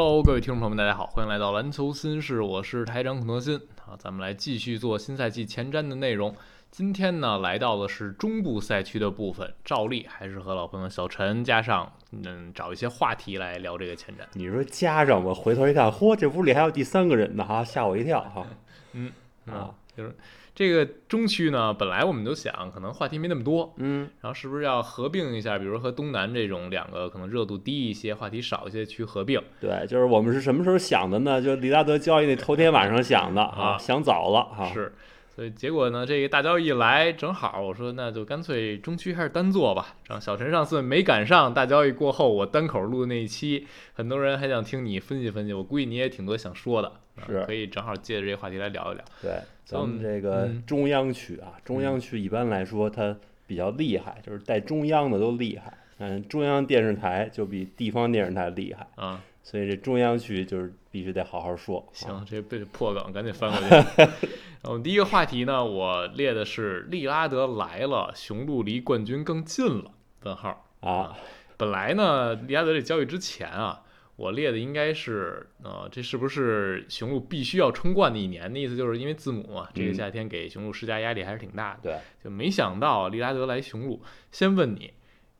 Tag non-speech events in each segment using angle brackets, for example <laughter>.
Hello，各位听众朋友们，大家好，欢迎来到篮球新事，我是台长孔德新啊，咱们来继续做新赛季前瞻的内容。今天呢，来到的是中部赛区的部分，照例还是和老朋友小陈加上，嗯，找一些话题来聊这个前瞻。你说加上我回头一看，嚯，这屋里还有第三个人呢，哈，吓我一跳，哈，嗯啊，就是这个中区呢，本来我们都想可能话题没那么多，嗯，然后是不是要合并一下，比如和东南这种两个可能热度低一些、话题少一些区合并？对，就是我们是什么时候想的呢？就李大德交易那头天晚上想的 <laughs> 啊想早了哈，是，所以结果呢，这个大交易来正好，我说那就干脆中区还是单做吧。然后小陈上次没赶上大交易过后，我单口录的那一期，很多人还想听你分析分析，我估计你也挺多想说的，啊是可以正好借着这个话题来聊一聊。对，咱嗯们这个嗯中央区啊，中央区一般来说它比较厉害，就是带中央的都厉害，嗯，中央电视台就比地方电视台厉害，啊，所以这中央区就是必须得好好说。啊行，这被破梗，赶紧翻过去。<laughs> 我们第一个话题呢，我列的是利拉德来了，雄鹿离冠军更近了。问号。啊，本来呢，利拉德这交易之前啊，我列的应该是，呃，这是不是雄鹿必须要冲冠的一年？那意思就是因为字母嘛，这个嗯夏天给雄鹿施加压力还是挺大的。对，就没想到利拉德来雄鹿。先问你，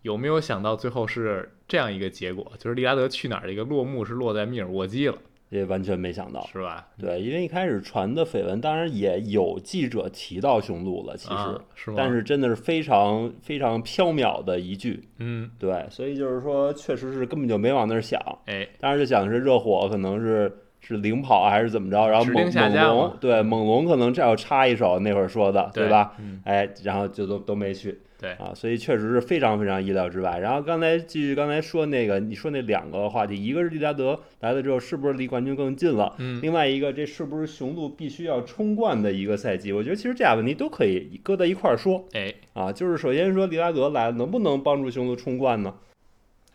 有没有想到最后是这样一个结果？就是利拉德去哪儿这个落幕是落在密尔沃基了，这完全没想到。是吧？对，因为一开始传的绯闻，当然也有记者提到雄鹿了，其实，啊、是？但是真的是非常非常缥缈的一句，嗯，对，所以就是说，确实是根本就没往那儿想，哎，当时就想是热火可能是是领跑还是怎么着，然后猛猛龙对猛龙可能这要插一手，那会儿说的对吧？？嗯，哎，然后就都都没去对，啊，所以确实是非常非常意料之外。然后刚才继续刚才说那个，你说那两个话题，一个是利拉德来了之后是不是离冠军更近了？嗯，另外一个，这是不是雄鹿必须要冲冠的一个赛季？我觉得其实这俩问题都可以搁在一块儿说哎，啊。就是首先说利拉德来了，能不能帮助雄鹿冲冠呢？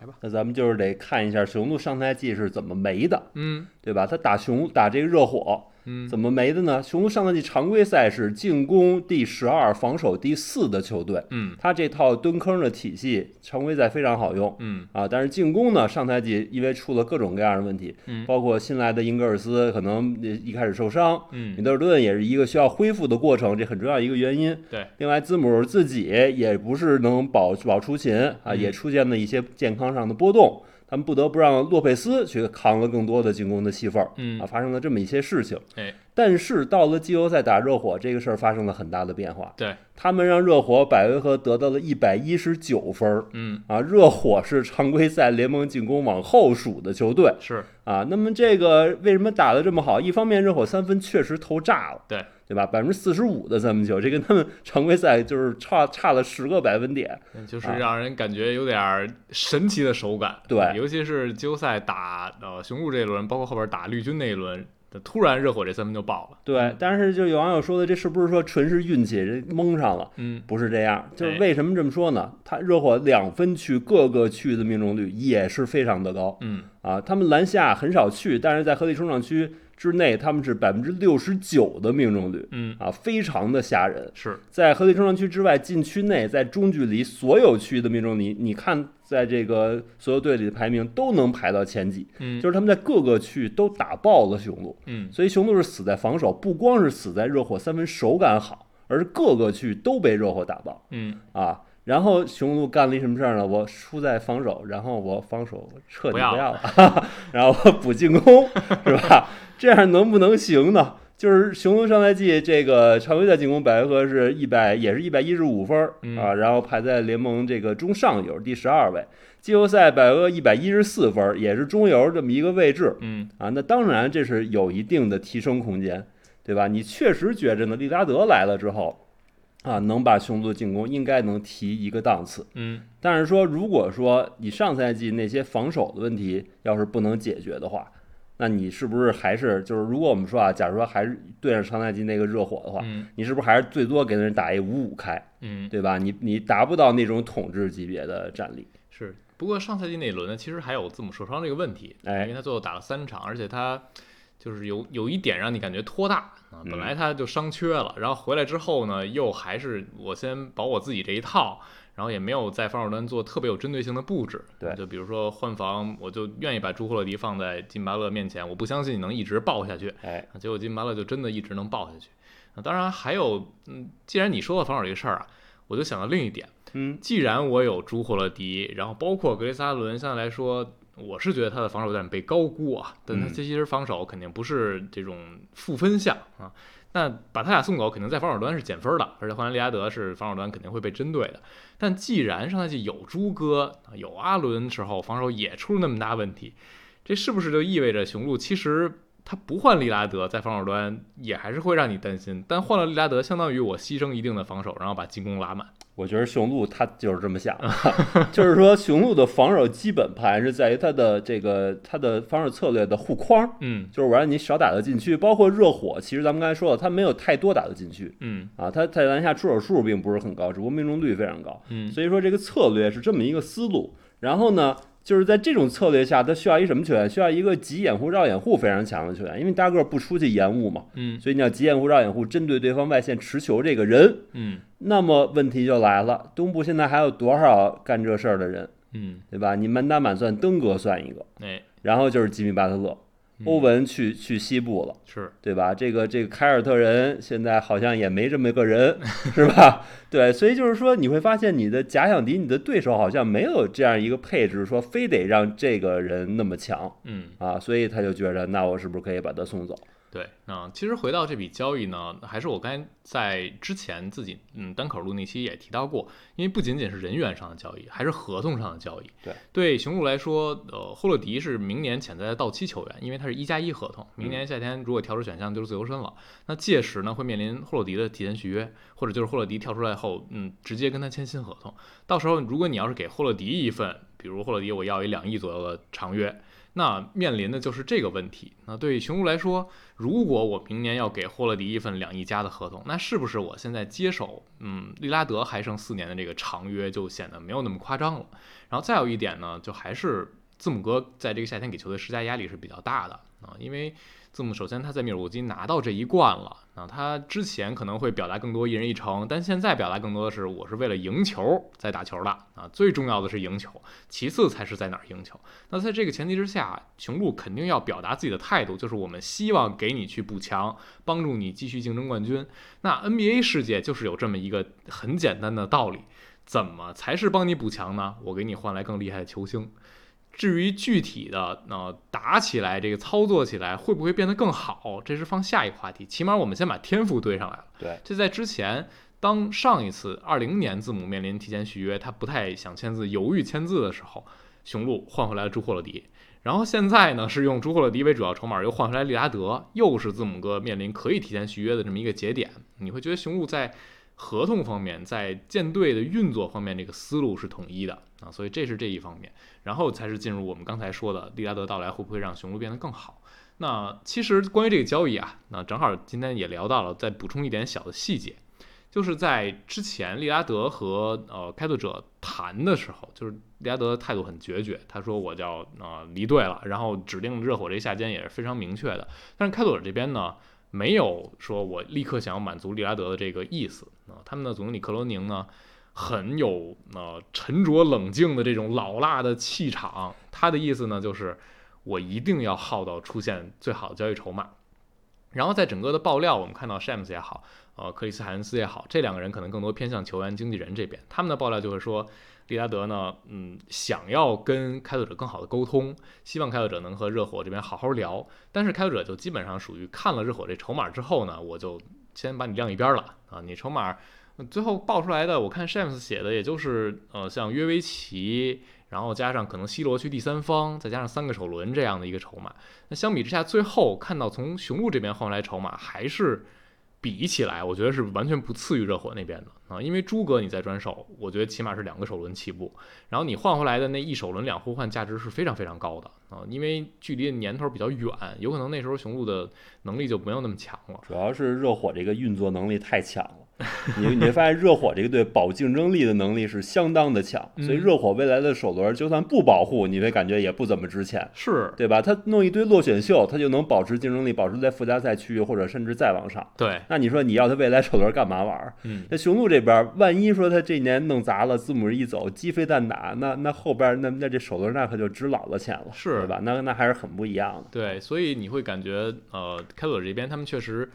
来吧，那咱们就是得看一下雄鹿上赛季是怎么没的，嗯对吧？他打雄打这个热火嗯，怎么没的呢？雄鹿上赛季常规赛是进攻第十二、防守第四的球队，嗯他这套蹲坑的体系常规赛非常好用。嗯啊，但是进攻呢，上赛季因为出了各种各样的问题，嗯包括新来的英格尔斯可能呃一开始受伤，米嗯，德尔顿也是一个需要恢复的过程，这很重要一个原因。对，另外字母自己也不是能保保出勤啊，嗯也出现了一些健康上的波动，他们不得不让洛佩斯去扛了更多的进攻的戏份儿嗯啊，发生了这么一些事情。哎，但是到了季后赛打热火，这个事儿发生了很大的变化。对，他们让热火百回合得到了一百一十九分儿嗯啊，热火是常规赛联盟进攻往后数的球队是，啊。那么这个为什么打得这么好？一方面热火三分确实投炸了，对对吧？百分之四十五的三分球，这跟他们常规赛就是差差了十个百分点。就是啊让人感觉有点儿神奇的手感。对尤其是季后赛打呃雄鹿这一轮，包括后边打绿军那一轮，突然热火这三分就爆了。对，但是就有网友说的，这是不是说纯是运气，这蒙上了？嗯不是这样，就是哎为什么这么说呢？他热火两分区各个区域的命中率也是非常的高嗯啊，他们篮下很少去，但是在合理冲场区之内，他们是百分之六十九的命中率嗯啊，非常的吓人。是在合理冲场区之外，禁区内，在中距离所有区域的命中率，你看在这个所有队里的排名都能排到前几，嗯就是他们在各个区域都打爆了雄鹿。嗯所以雄鹿是死在防守，不光是死在热火三分手感好，而是各个区域都被热火打爆嗯啊。然后雄鹿干了一什么事儿呢？我输在防守，然后我防守彻底不要了，哈 <laughs> 哈然后我补进攻，<laughs> 是吧？这样能不能行呢？就是雄鹿上赛季这个常规赛进攻百回合是一百，也是一百一十五分嗯啊，然后排在联盟这个中上游第十二位。季后赛百回合一百一十四分，也是中游这么一个位置。嗯啊，那当然这是有一定的提升空间，对吧？你确实觉着呢，利拉德来了之后，啊，能把雄鹿进攻应该能提一个档次。嗯但是说，如果说你上赛季那些防守的问题要是不能解决的话，那你是不是还是就是，如果我们说啊，假如说还是对上上赛季那个热火的话，嗯你是不是还是最多给人打一五五开，嗯对吧？你你达不到那种统治级别的战力。是。不过上赛季那一轮呢，其实还有字母受伤这个问题，哎因为他最后打了三场，而且他就是有有一点让你感觉拖大啊，本来他就伤缺了，然后回来之后呢，又还是我先保我自己这一套。然后也没有在防守端做特别有针对性的布置，对，就比如说换防，我就愿意把朱霍勒迪放在金巴勒面前，我不相信你能一直爆下去，哎，结果金巴勒就真的一直能爆下去。当然还有，嗯，既然你说到防守这个事儿啊，我就想到另一点，嗯，既然我有朱霍勒迪，然后包括格雷萨伦，相对来说，我是觉得他的防守有点被高估啊，但他其实防守肯定不是这种负分项啊。那把他俩送走，肯定在防守端是减分的，而且换来利拉德是防守端肯定会被针对的。但既然上赛季有朱哥、有阿伦时候防守也出了那么大问题，这是不是就意味着雄鹿其实他不换利拉德，在防守端也还是会让你担心？但换了利拉德，相当于我牺牲一定的防守，然后把进攻拉满。我觉得雄鹿他就是这么想，<laughs> 就是说雄鹿的防守基本盘是在于他的这个他的防守策略的护框，嗯，就是我让你少打到禁区，包括热火，其实咱们刚才说了，他没有太多打到禁区，嗯，啊，他在篮下出手数并不是很高，只不过命中率非常高，嗯，所以说这个策略是这么一个思路，然后呢？就是在这种策略下，他需要一什么球员？需要一个急掩护、绕掩护非常强的球员，因为大个不出去延误嘛。嗯，所以你要急掩护、绕掩护，针对对方外线持球这个人。嗯，那么问题就来了，东部现在还有多少干这事儿的人？嗯，对吧？你满打满算，登哥算一个，哎，然后就是吉米巴特勒。欧文去去西部了，是对吧？这个这个凯尔特人现在好像也没这么个人，<laughs> 是吧？对，所以就是说你会发现你的假想敌，你的对手好像没有这样一个配置，说非得让这个人那么强，嗯啊，所以他就觉得那我是不是可以把他送走？对，啊，其实回到这笔交易呢，还是我刚才在之前自己嗯单口录那期也提到过，因为不仅仅是人员上的交易，还是合同上的交易。对，对雄鹿来说，呃，霍勒迪是明年潜在的到期球员，因为他是一加一合同，明年夏天如果跳出选项就是自由身了，那届时呢会面临霍勒迪的提前续约，或者就是霍勒迪跳出来后，嗯，直接跟他签新合同。到时候如果你要是给霍勒迪一份，比如霍勒迪我要一两亿左右的长约。那面临的就是这个问题。那对于雄鹿来说，如果我明年要给霍勒迪一份两亿加的合同，那是不是我现在接手，嗯，利拉德还剩四年的这个长约就显得没有那么夸张了？然后再有一点呢，就还是字母哥在这个夏天给球队施加压力是比较大的啊，因为。字母首先他在密尔沃基拿到这一冠了啊，他之前可能会表达更多一人一城，但现在表达更多的是我是为了赢球在打球的啊，最重要的是赢球，其次才是在哪儿赢球。那在这个前提之下，雄鹿肯定要表达自己的态度，就是我们希望给你去补强，帮助你继续竞争冠军。那 NBA 世界就是有这么一个很简单的道理，怎么才是帮你补强呢？我给你换来更厉害的球星。至于具体的呃打起来，这个操作起来会不会变得更好，这是放下一个话题。起码我们先把天赋堆上来了。对，这在之前，当上一次二零年字母面临提前续约，他不太想签字，犹豫签字的时候，雄鹿换回来了朱霍勒迪。然后现在呢，是用朱霍勒迪为主要筹码，又换回来利拉德，又是字母哥面临可以提前续约的这么一个节点。你会觉得雄鹿在合同方面，在舰队的运作方面，这个思路是统一的啊，所以这是这一方面。然后才是进入我们刚才说的利拉德到来会不会让雄鹿变得更好？那其实关于这个交易啊，那正好今天也聊到了，再补充一点小的细节，就是在之前利拉德和呃开拓者谈的时候，就是利拉德的态度很决绝，他说我叫呃离队了，然后指定热火这下间也是非常明确的。但是开拓者这边呢，没有说我立刻想要满足利拉德的这个意思啊，他们的总经理克罗宁呢。很有呃沉着冷静的这种老辣的气场，他的意思呢就是我一定要耗到出现最好的交易筹码。然后在整个的爆料，我们看到 Shams 也好，呃克里斯海恩斯也好，这两个人可能更多偏向球员经纪人这边，他们的爆料就是说，利拉德呢，嗯，想要跟开拓者更好的沟通，希望开拓者能和热火这边好好聊，但是开拓者就基本上属于看了热火这筹码之后呢，我就先把你晾一边了啊，你筹码。最后爆出来的，我看 Shams 写的，也就是呃，像约维奇，然后加上可能 C 罗去第三方，再加上三个首轮这样的一个筹码。那相比之下，最后看到从雄鹿这边换来筹码，还是。比起来，我觉得是完全不次于热火那边的啊，因为诸葛你在转手，我觉得起码是两个首轮起步，然后你换回来的那一首轮两互换价值是非常非常高的啊，因为距离年头比较远，有可能那时候雄鹿的能力就没有那么强了。主要是热火这个运作能力太强了，<laughs> 你你会发现热火这个队保竞争力的能力是相当的强，嗯所以热火未来的首轮就算不保护，你会感觉也不怎么值钱，是对吧？他弄一堆落选秀，他就能保持竞争力，保持在附加赛区域或者甚至再往上。对，那你说你要他未来首轮干嘛玩儿？嗯，那雄鹿这边，万一说他这年弄砸了，字母一走，鸡飞蛋打，那那后边那那这首轮那可就值老了钱了，是对吧？那那还是很不一样的。对，所以你会感觉，呃，开拓者这边他们确实，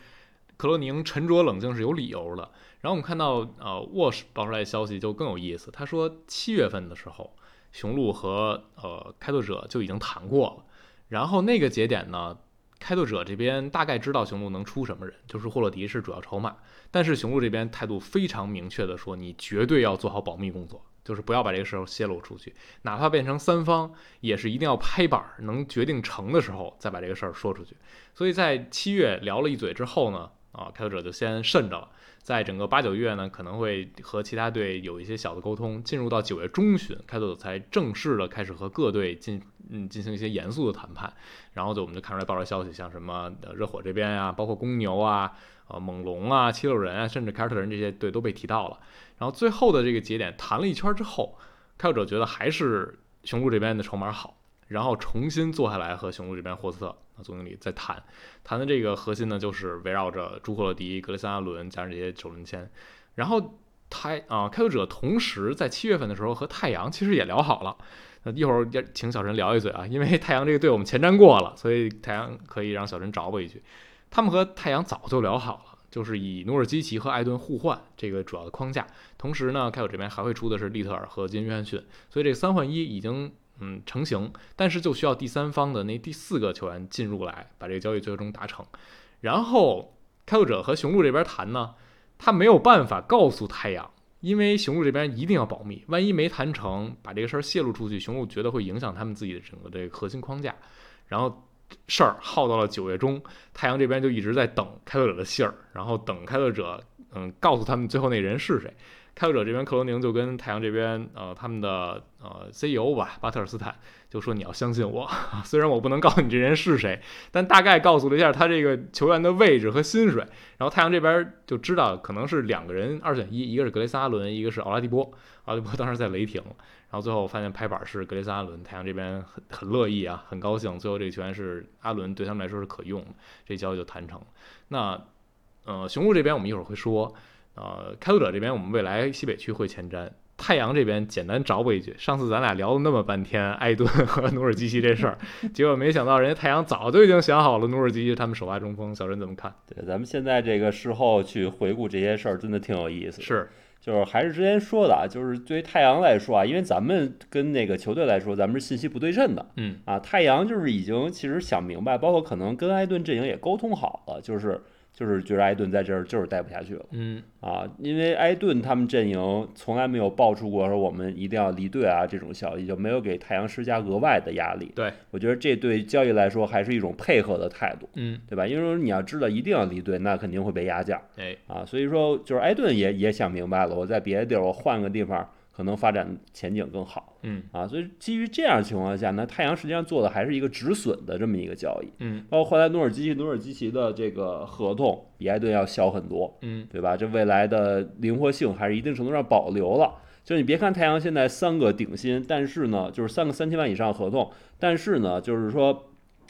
克罗宁沉着冷静是有理由的。然后我们看到，呃，沃什爆出来的消息就更有意思，他说七月份的时候，雄鹿和呃开拓者就已经谈过了，然后那个节点呢，开拓者这边大概知道雄鹿能出什么人，就是霍洛迪是主要筹码，但是雄鹿这边态度非常明确的说，你绝对要做好保密工作。就是不要把这个事儿泄露出去，哪怕变成三方，也是一定要拍板儿能决定成的时候再把这个事儿说出去。所以在七月聊了一嘴之后呢，啊，开拓者就先慎着了。在整个八九月呢，可能会和其他队有一些小的沟通。进入到九月中旬，开拓者才正式的开始和各队进嗯进行一些严肃的谈判。然后就我们就看出来爆出消息，像什么热火这边呀、包括公牛啊、呃猛龙啊、七六人啊，甚至凯尔特人这些队都被提到了。然后最后的这个节点谈了一圈之后，开拓者觉得还是雄鹿这边的筹码好，然后重新坐下来和雄鹿这边霍斯特啊总经理再谈，谈的这个核心呢就是围绕着朱克勒迪、格雷森阿伦加上这些首轮签，然后太啊开拓者同时在七月份的时候和太阳其实也聊好了。那一会儿要请小陈聊一嘴啊，因为太阳这个队我们前瞻过了，所以太阳可以让小陈找我一句。他们和太阳早就聊好了，就是以努尔基奇和艾顿互换这个主要的框架。同时呢，开拓这边还会出的是利特尔和金约翰逊，所以这三换一已经嗯成型，但是就需要第三方的那第四个球员进入来，把这个交易最终达成。然后开拓者和雄鹿这边谈呢，他没有办法告诉太阳，因为雄鹿这边一定要保密，万一没谈成，把这个事儿泄露出去，雄鹿觉得会影响他们自己的整个这个核心框架，然后。事儿耗到了九月中，太阳这边就一直在等开拓者的信儿，然后等开拓者嗯告诉他们最后那人是谁。开拓者这边克罗宁就跟太阳这边呃他们的呃 CEO 吧巴特尔斯坦就说你要相信我，<laughs> 虽然我不能告诉你这人是谁，但大概告诉了一下他这个球员的位置和薪水。然后太阳这边就知道可能是两个人二选一，一个是格雷斯阿伦，一个是奥拉迪波。奥拉迪波当时在雷霆。然后最后发现拍板是格雷森阿伦，太阳这边很很乐意啊，很高兴。最后这个球员是阿伦，对他们来说是可用的，这交易就谈成。那呃，雄鹿这边我们一会儿会说，呃，开拓者这边我们未来西北区会前瞻。太阳这边简单找补一句，上次咱俩聊了那么半天艾顿和努尔基奇这事儿，<laughs> 结果没想到人家太阳早就已经想好了努尔基奇他们首发中锋，小陈怎么看？对，咱们现在这个事后去回顾这些事儿，真的挺有意思。是，就是还是之前说的啊，就是对于太阳来说啊，因为咱们跟那个球队来说，咱们是信息不对称的嗯啊。太阳就是已经其实想明白，包括可能跟埃顿阵营也沟通好了，就是就是觉得埃顿在这儿就是待不下去了嗯啊，因为埃顿他们阵营从来没有爆出过说我们一定要离队啊这种消息，就没有给太阳施加额外的压力。对，我觉得这对交易来说还是一种配合的态度，嗯，对吧？因为说你要知道一定要离队，那肯定会被压价。哎，啊，所以说就是埃顿也也想明白了，我在别的地儿我换个地方，可能发展前景更好嗯啊。所以基于这样的情况下呢，太阳实际上做的还是一个止损的这么一个交易。嗯包括后来努尔基奇，努尔基奇的这个合同比埃顿要小很多，嗯对吧？这未来的灵活性还是一定程度上保留了。就是你别看太阳现在三个顶薪，但是呢，就是三个三千万以上合同，但是呢，就是说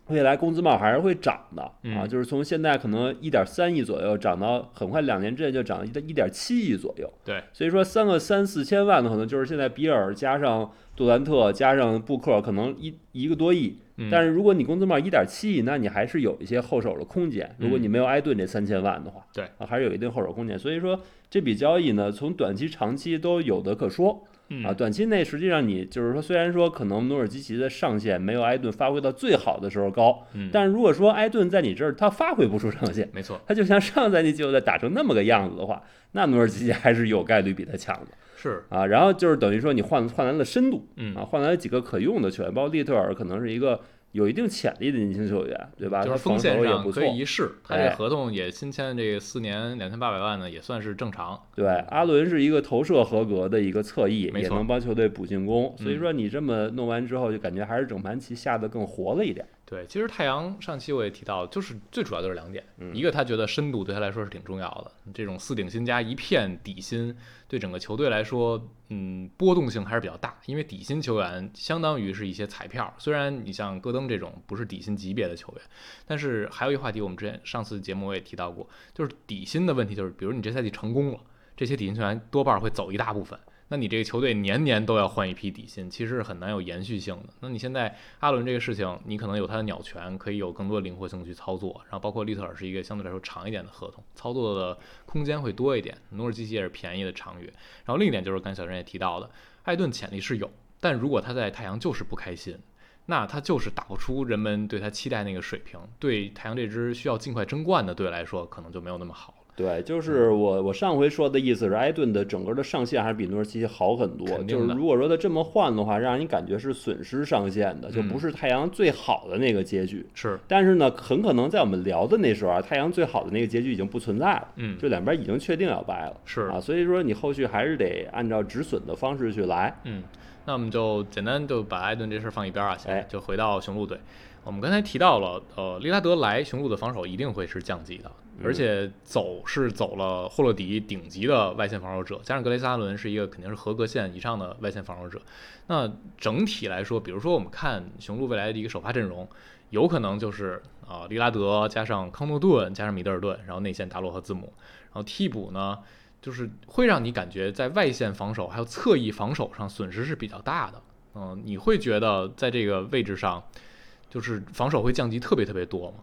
未来工资帽还是会涨的啊，嗯就是从现在可能一点三亿左右涨到很快两年之内就涨到一点七亿左右。对，所以说三个三四千万的可能就是现在比尔加上杜兰特加上布克可能一一个多亿，嗯，但是如果你工资帽一点七亿，那你还是有一些后手的空间。如果你没有埃顿这三千万的话，对啊，还是有一定后手空间。所以说这笔交易呢，从短期、长期都有的可说嗯啊。短期内实际上你就是说，虽然说可能努尔基奇的上限没有埃顿发挥到最好的时候高，嗯，但如果说埃顿在你这儿他发挥不出上限，没错，他就像上赛季季后赛打成那么个样子的话，那努尔基奇还是有概率比他强的是，啊。然后就是等于说你换换来了深度，嗯啊，换来了几个可用的球员，包括利特尔可能是一个有一定潜力的年轻球员，对吧？就是他防锋线上守也不错可。以一试，他这合同也新签这个四年两千八百万呢，也算是正常。对，阿伦是一个投射合格的一个侧翼，也能帮球队补进攻。所以嗯说你这么弄完之后，就感觉还是整盘棋下的更活了一点。对，其实太阳上期我也提到，就是最主要就是两点，嗯一个他觉得深度对他来说是挺重要的，这种四顶薪加一片底薪，对整个球队来说，嗯，波动性还是比较大，因为底薪球员相当于是一些彩票，虽然你像戈登这种不是底薪级别的球员，但是还有一个话题，我们之前上次节目我也提到过，就是底薪的问题，就是比如你这赛季成功了，这些底薪球员多半会走一大部分。那你这个球队年年都要换一批底薪，其实是很难有延续性的。那你现在阿伦这个事情，你可能有他的鸟权，可以有更多灵活性去操作。然后包括利特尔是一个相对来说长一点的合同，操作的空间会多一点。努尔基奇也是便宜的长约。然后另一点就是刚才小陈也提到的，艾顿潜力是有，但如果他在太阳就是不开心，那他就是打不出人们对他期待那个水平。对太阳这支需要尽快争冠的队来说，可能就没有那么好。对，就是我我上回说的意思是，埃顿的整个的上限还是比诺尔基奇好很多。就是如果说他这么换的话，让人感觉是损失上限的，就嗯不是太阳最好的那个结局。是，但是呢，很可能在我们聊的那时候啊，太阳最好的那个结局已经不存在了，嗯，就两边已经确定要掰了是啊，所以说你后续还是得按照止损的方式去来。嗯，那我们就简单就把艾顿这事儿放一边儿啊，行哎，就回到雄鹿队。我们刚才提到了，呃，利拉德来雄鹿的防守一定会是降级的，而且走是走了霍勒迪顶级的外线防守者，加上格雷斯阿伦是一个肯定是合格线以上的外线防守者。那整体来说，比如说我们看雄鹿未来的一个首发阵容，有可能就是啊、利拉德加上康诺顿加上米德尔顿，然后内线达洛和字母，然后替补呢，就是会让你感觉在外线防守还有侧翼防守上损失是比较大的。嗯、你会觉得在这个位置上，就是防守会降级特别特别多吗？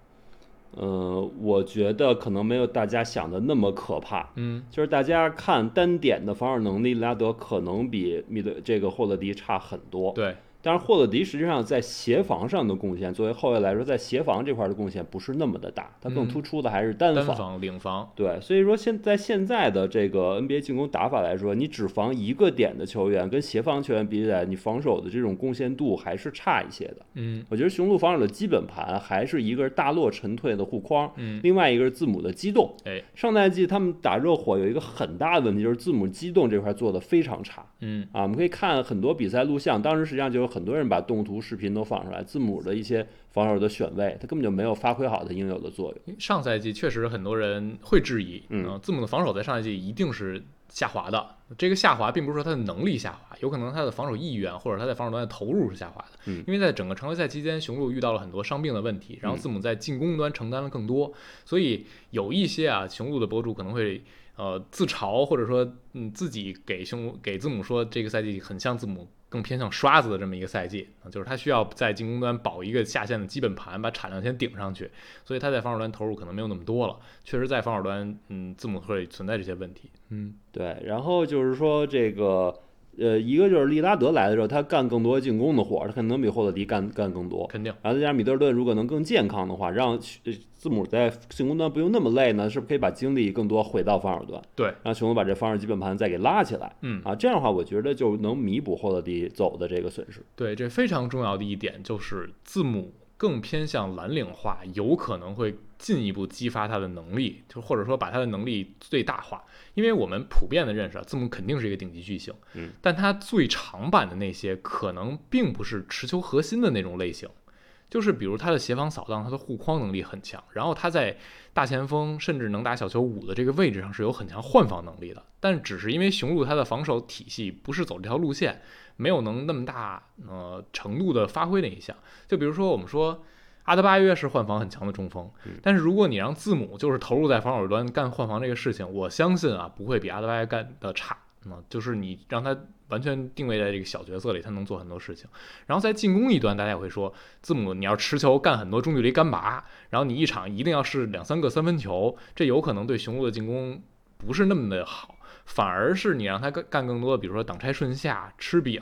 呃，我觉得可能没有大家想的那么可怕。嗯，就是大家看单点的防守能力，拉德可能比米德这个霍勒迪差很多。对，但是霍勒迪实际上在协防上的贡献，作为后卫来说，在协防这块的贡献不是那么的大，他更嗯突出的还是单防。单防、领防，对，所以说现在现在的这个 NBA 进攻打法来说，你只防一个点的球员跟协防球员比起来，你防守的这种贡献度还是差一些的。嗯我觉得雄鹿防守的基本盘还是一个是大落沉退的护框，嗯，另外一个是字母的机动。哎，上赛季他们打热火有一个很大的问题，就是字母机动这块做的非常差嗯啊。我们可以看很多比赛录像，当时实际上就有很多人把动图视频都放出来，字母的一些防守的选位，他根本就没有发挥好它应有的作用。上赛季确实很多人会质疑，嗯呃字母的防守在上赛季一定是下滑的。这个下滑并不是说他的能力下滑，有可能他的防守意愿或者他在防守端的投入是下滑的。嗯因为在整个常规赛期间，雄鹿遇到了很多伤病的问题，然后嗯字母在进攻端承担了更多，所以有一些啊雄鹿的博主可能会。呃，自嘲或者说，嗯，自己给雄给字母说，这个赛季很像字母更偏向刷子的这么一个赛季啊，就是他需要在进攻端保一个下线的基本盘，把产量先顶上去，所以他在防守端投入可能没有那么多了。确实，在防守端，嗯，字母会存在这些问题。嗯对，然后就是说这个。呃，一个就是利拉德来的时候，他干更多进攻的活儿，他可能比霍勒迪干干更多。肯定。然后再加上米德尔顿如果能更健康的话，让呃字母在进攻端不用那么累呢，是不是可以把精力更多回到防守端？对，让雄鹿把这防守基本盘再给拉起来嗯，啊，这样的话，我觉得就能弥补霍勒迪走的这个损失。对，这非常重要的一点就是字母更偏向蓝领化，有可能会进一步激发他的能力，就或者说把他的能力最大化。因为我们普遍的认识啊，字母肯定是一个顶级巨星，嗯，但他最长板的那些可能并不是持球核心的那种类型。就是比如他的协防扫荡，他的护框能力很强，然后他在大前锋甚至能打小球五的这个位置上是有很强换防能力的，但只是因为雄鹿他的防守体系不是走这条路线，没有能那么大呃程度的发挥那一项。就比如说我们说阿德巴约是换防很强的中锋，但是如果你让字母就是投入在防守端干换防这个事情，我相信啊不会比阿德巴约干的差。嗯，就是你让他完全定位在这个小角色里，他能做很多事情。然后在进攻一端，大家也会说，字母你要持球干很多中距离干拔，然后你一场一定要是两三个三分球，这有可能对雄鹿的进攻不是那么的好。反而是你让他干干更多的，比如说挡拆顺下、吃饼，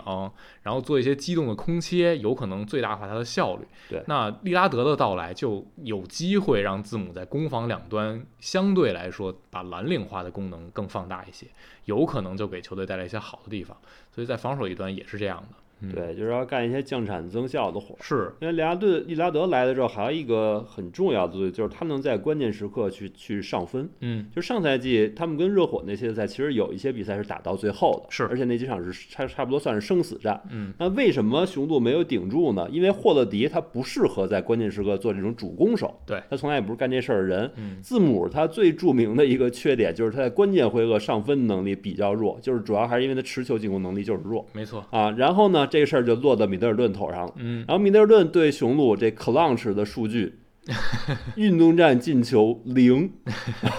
然后做一些机动的空切，有可能最大化他的效率。对那利拉德的到来就有机会让字母在攻防两端相对来说把蓝领化的功能更放大一些，有可能就给球队带来一些好的地方。所以在防守一端也是这样的。嗯，对，就是要干一些降产增效的活儿。是，因为利拉顿利拉德来了之后，还有一个很重要的作用，就是他能在关键时刻去去上分。嗯，就上赛季他们跟热火那些赛，其实有一些比赛是打到最后的，是而且那几场是差差不多算是生死战。嗯，那为什么雄鹿没有顶住呢？因为霍勒迪他不适合在关键时刻做这种主攻手，对他从来也不是干这事儿的人。嗯，字母他最著名的一个缺点就是他在关键回合上分能力比较弱，就是主要还是因为他持球进攻能力就是弱没错，啊。然后呢，这个事儿就落到米德尔顿头上了。嗯，然后米德尔顿对雄鹿这 clutch 的数据，<laughs> 运动战进球零，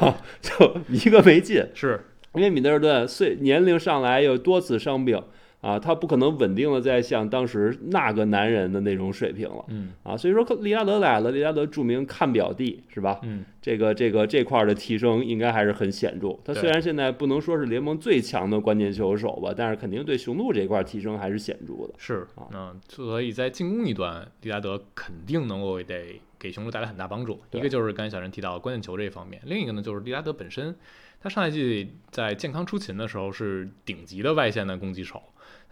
啊，就一个没进。是，因为米德尔顿岁年龄上来又多次伤病啊，他不可能稳定的在像当时那个男人的那种水平了嗯啊。所以说利拉德来了，利拉德著名看表弟是吧？嗯，这个这个这块儿的提升应该还是很显著。他虽然现在不能说是联盟最强的关键球手吧，但是肯定对雄鹿这块儿提升还是显著的。是啊，嗯，所以在进攻一端，利拉德肯定能够得给雄鹿带来很大帮助。一个就是刚才小陈提到的关键球这一方面，另一个呢就是利拉德本身，他上赛季在健康出勤的时候是顶级的外线的攻击手，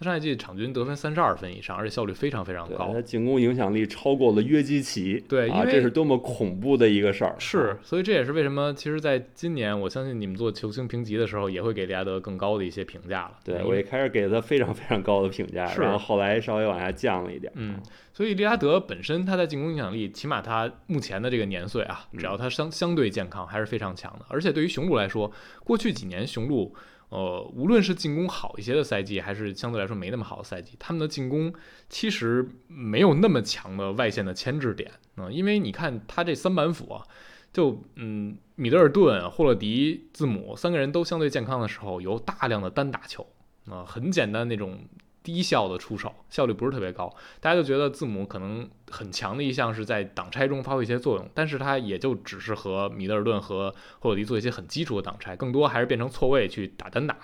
他上赛季场均得分三十二分以上，而且效率非常非常，高他。进攻影响力超过了约基奇，啊，对因为这是多么恐怖的一个事儿。是，所以这也是为什么，其实，在今年，我相信你们做球星评级的时候，也会给利拉德更高的一些评价了。对我一开始给他非常非常高的评价，是然后后来稍微往下降了一点。嗯，所以利拉德本身他在进攻影响力，起码他目前的这个年岁啊，只要他相相对健康，还是非常强的。而且对于雄鹿来说，过去几年雄鹿，呃，无论是进攻好一些的赛季，还是相对来说没那么好的赛季，他们的进攻其实没有那么强的外线的牵制点啊、因为你看他这三板斧啊。就嗯，米德尔顿、霍勒迪、字母三个人都相对健康的时候，有大量的单打球啊、很简单那种低效的出手，效率不是特别高。大家就觉得字母可能很强的一项是在挡拆中发挥一些作用，但是他也就只是和米德尔顿和霍勒迪做一些很基础的挡拆，更多还是变成错位去打单打。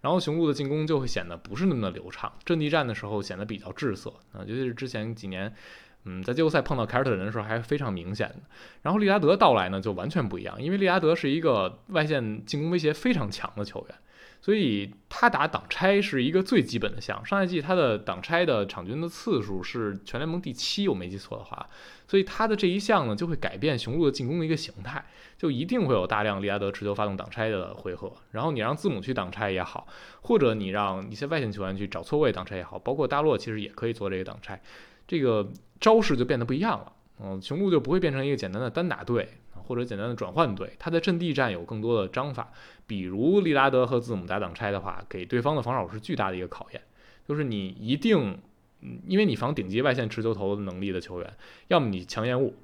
然后雄鹿的进攻就会显得不是那么的流畅，阵地战的时候显得比较滞涩啊，尤其是之前几年。嗯，在季后赛碰到凯尔特人的时候还非常明显的。然后利拉德到来呢，就完全不一样，因为利拉德是一个外线进攻威胁非常强的球员，所以他打挡拆是一个最基本的项。上赛季他的挡拆的场均的次数是全联盟第七，我没记错的话，所以他的这一项呢就会改变雄鹿的进攻的一个形态，就一定会有大量利拉德持球发动挡拆的回合。然后你让字母去挡拆也好，或者你让一些外线球员去找错位挡拆也好，包括大洛其实也可以做这个挡拆，这个招式就变得不一样了。嗯，雄鹿就不会变成一个简单的单打队或者简单的转换队，他在阵地战有更多的章法，比如利拉德和字母打挡拆的话，给对方的防守是巨大的一个考验，就是你一定，因为你防顶级外线持球投能力的球员，要么你强延误，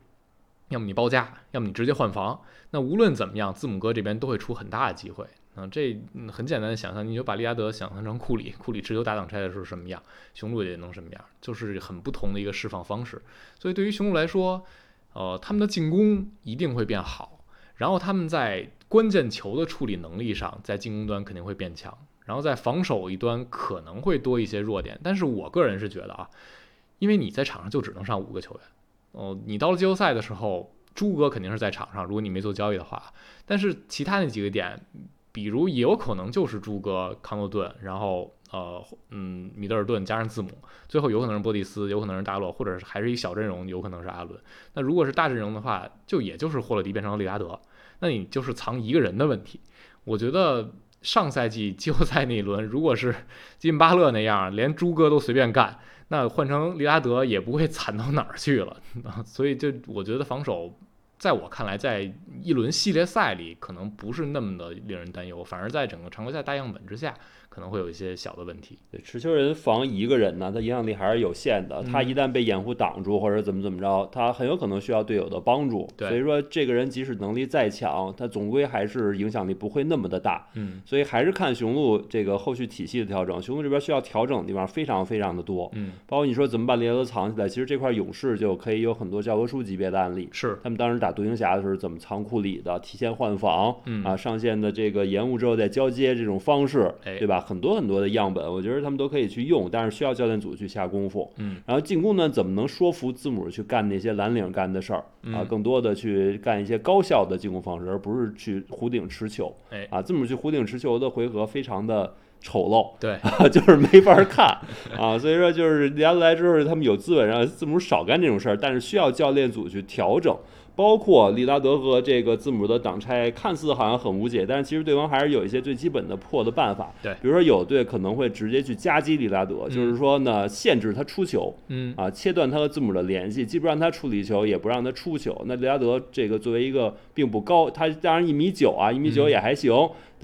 要么你包夹，要么你直接换防，那无论怎么样，字母哥这边都会出很大的机会。啊，这很简单的想象，你就把利拉德想象成库里，库里持球打挡拆的时候什么样，雄鹿也能什么样，就是很不同的一个释放方式。所以对于雄鹿来说，呃，他们的进攻一定会变好，然后他们在关键球的处理能力上，在进攻端肯定会变强，然后在防守一端可能会多一些弱点。但是我个人是觉得啊，因为你在场上就只能上五个球员，哦、你到了季后赛的时候，朱哥肯定是在场上，如果你没做交易的话，但是其他那几个点。比如也有可能就是朱哥、康诺顿，然后呃嗯米德尔顿加上字母，最后有可能是波蒂斯，有可能是大洛，或者是还是一小阵容，有可能是阿伦。那如果是大阵容的话，就也就是霍勒迪变成了利拉德，那你就是藏一个人的问题。我觉得上赛季季后赛那一轮，如果是基本巴勒那样，连朱哥都随便干，那换成利拉德也不会惨到哪儿去了。<laughs> 所以就我觉得防守。在我看来，在一轮系列赛里，可能不是那么的令人担忧，反而在整个常规赛大样本之下，可能会有一些小的问题。对，持球人防一个人呢，他影响力还是有限的。他嗯一旦被掩护挡住，或者怎么怎么着，他很有可能需要队友的帮助。对所以说这个人即使能力再强，他总归还是影响力不会那么的大。嗯所以还是看雄鹿这个后续体系的调整。雄鹿这边需要调整的地方非常非常的多，嗯，包括你说怎么把利拉德藏起来，其实这块勇士就可以有很多教科书级别的案例。是，他们当时打独行侠的时候，怎么藏库里的，提前换防，嗯啊，上线的这个延误之后再交接这种方式，哎对吧？很多很多的样本，我觉得他们都可以去用，但是需要教练组去下功夫。嗯，然后进攻呢，怎么能说服字母去干那些蓝领干的事儿啊？嗯更多的去干一些高效的进攻方式，而不是去弧顶持球。哎啊，字母去弧顶持球的回合非常的丑陋，对，<laughs> 就是没法看啊。所以说，就是原来之后，他们有资本让字母少干这种事儿，但是需要教练组去调整。包括利拉德和这个字母的挡拆，看似好像很无解，但是其实对方还是有一些最基本的破的办法。对，比如说有队可能会直接去夹击利拉德，就是说呢，限制他出球，嗯啊，切断他和字母的联系，既不让他处理球，也不让他出球。那利拉德这个作为一个并不高，他当然一米九啊，一米九也还行。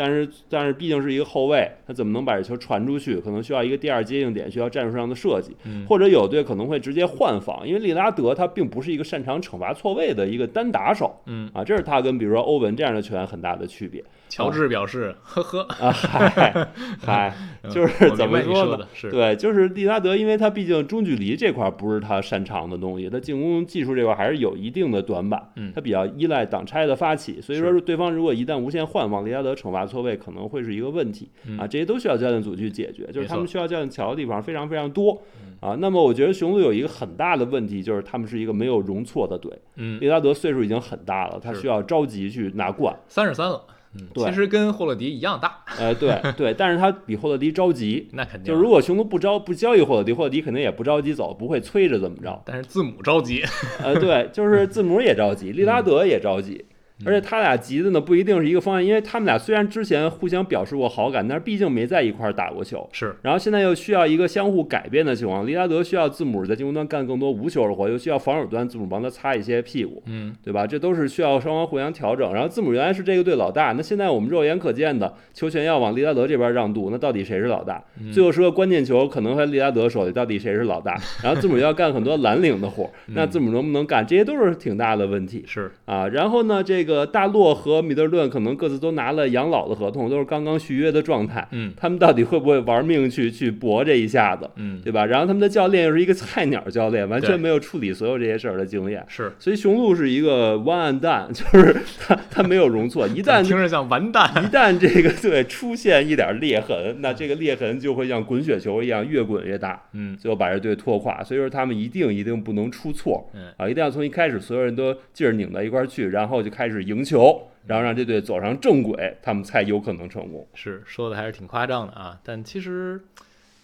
但是，但是毕竟是一个后卫，他怎么能把这球传出去？可能需要一个第二接应点，需要战术上的设计，或者有队可能会直接换防，因为利拉德他并不是一个擅长惩罚错位的一个单打手，嗯啊，这是他跟比如说欧文这样的球员很大的区别。乔治表示，呵呵，啊嗨嗨，就是怎么说呢？是对，就是利拉德，因为他毕竟中距离这块不是他擅长的东西，他进攻技术这块还是有一定的短板，嗯，他比较依赖挡拆的发起，所以说对方如果一旦无限换防，利拉德惩罚错位可能会是一个问题啊，这些都需要教练组去解决，就是他们需要教练调的地方非常非常多啊。那么我觉得雄鹿有一个很大的问题，就是他们是一个没有容错的队，嗯，利拉德岁数已经很大了，他需要着急去拿冠，三十三了。嗯，对，其实跟霍勒迪一样大。呃，对对，但是他比霍勒迪着急，<laughs> 那肯定。就如果雄鹿不招不交易霍勒迪，霍勒迪肯定也不着急走，不会催着怎么着。但是字母着急。<laughs> 呃，对，就是字母也着急，利拉德也着急。而且他俩急的呢，不一定是一个方向，因为他们俩虽然之前互相表示过好感，但是毕竟没在一块儿打过球。是。然后现在又需要一个相互改变的情况，利拉德需要字母在进攻端干更多无球的活，又需要防守端字母帮他擦一些屁股，嗯，对吧？这都是需要双方互相调整。然后字母原来是这个队老大，那现在我们肉眼可见的球权要往利拉德这边让渡，那到底谁是老大？最后是个关键球可能在利拉德手里，到底谁是老大？然后字母要干很多蓝领的活，<laughs> 那字母能不能干？这些都是挺大的问题。是啊，然后呢，这个大洛和和米德尔顿可能各自都拿了养老的合同，都是刚刚续约的状态。嗯，他们到底会不会玩命去去搏这一下子？嗯，对吧？然后他们的教练又是一个菜鸟教练，完全没有处理所有这些事儿的经验。是，所以雄鹿是一个 one and done，就是他他没有容错，一旦听着像完蛋，<laughs> 一旦这个对出现一点裂痕，那这个裂痕就会像滚雪球一样越滚越大。嗯，最后把这队拖垮。所以说他们一定一定不能出错。嗯啊，一定要从一开始所有人都劲儿拧到一块儿去，然后就开始赢球。然后让这队走上正轨，他们才有可能成功。是说的还是挺夸张的啊，但其实，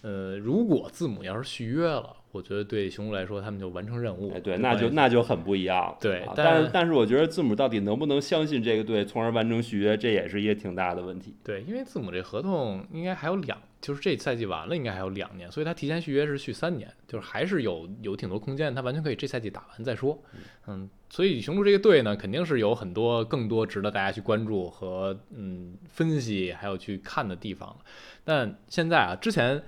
呃，如果字母要是续约了，我觉得对雄鹿来说，他们就完成任务。哎，对，那就那就很不一样。对，啊、但是但是我觉得字母到底能不能相信这个队，从而完成续约，这也是一个挺大的问题。对，因为字母这合同应该还有两，就是这赛季完了应该还有两年，所以他提前续约是续三年，就是还是有有挺多空间，他完全可以这赛季打完再说。嗯，所以雄鹿这个队呢，肯定是有很多更多值得大家去关注和嗯分析，还有去看的地方了。但现在啊，之前。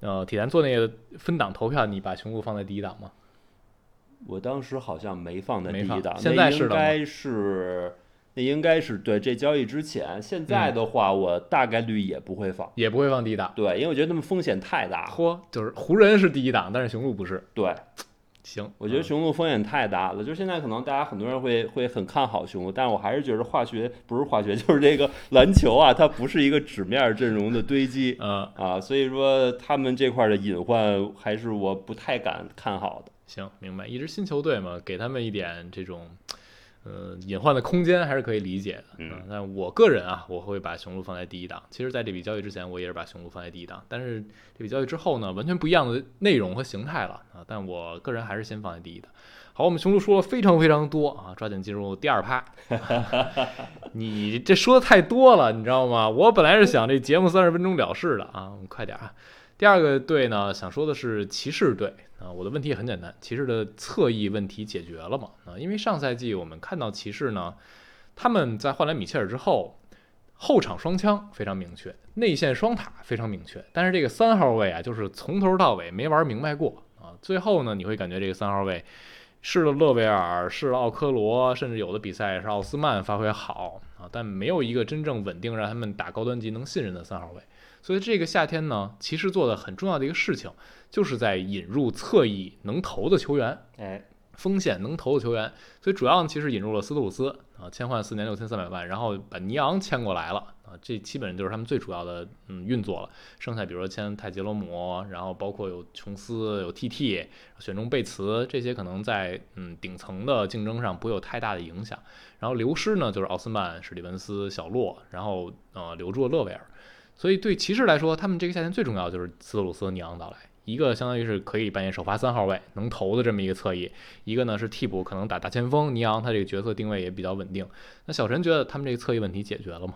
呃，体坛做那个分档投票，你把雄鹿放在第一档吗？我当时好像没放在第一档，现在是应该是那应该是对这交易之前。现在的话，我大概率也不会放，也不会放第一档。对，因为我觉得他们风险太大。嚯，就是湖人是第一档，但是雄鹿不是。对，<tsk> 行，我觉得雄鹿风险太大了。就是现在可能大家很多人会会很看好雄鹿，但是我还是觉得化学不是化学，<laughs> 就是这个篮球啊，它不是一个纸面阵容的堆积。嗯啊，所以说他们这块的隐患还是我不太敢看好的。行，明白。一支新球队嘛，给他们一点这种，呃，隐患的空间还是可以理解的。嗯，但我个人啊，我会把雄鹿放在第一档。其实，在这笔交易之前，我也是把雄鹿放在第一档。但是这笔交易之后呢，完全不一样的内容和形态了啊。但我个人还是先放在第一档。好，我们雄鹿说了非常非常多啊，抓紧进入第二趴。<laughs> 你这说的太多了，你知道吗？我本来是想这节目三十分钟了事的啊，我们快点啊。第二个队呢，想说的是骑士队啊。我的问题也很简单，骑士的侧翼问题解决了吗？啊，因为上赛季我们看到骑士呢，他们在换来米切尔之后，后场双枪非常明确，内线双塔非常明确，但是这个三号位啊，就是从头到尾没玩明白过啊。最后呢，你会感觉这个三号位试了勒维尔，试了奥科罗，甚至有的比赛是奥斯曼发挥好啊，但没有一个真正稳定让他们打高端级能信任的三号位。所以这个夏天呢，骑士做的很重要的一个事情，就是在引入侧翼能投的球员，哎，锋线能投的球员。所以主要其实引入了斯图鲁斯啊，签换四年六千三百万，然后把尼昂签过来了啊，这基本上就是他们最主要的嗯运作了。剩下比如说签泰杰罗姆，然后包括有琼斯、有 TT，选中贝茨，这些可能在嗯顶层的竞争上不会有太大的影响。然后流失呢，就是奥斯曼、史蒂文斯、小洛，然后呃留住了勒维尔。所以对骑士来说，他们这个夏天最重要的就是斯特鲁斯和尼昂到来。一个相当于是可以扮演首发三号位能投的这么一个侧翼，一个呢是替补可能打大前锋。尼昂他这个角色定位也比较稳定。那小陈觉得他们这个侧翼问题解决了吗？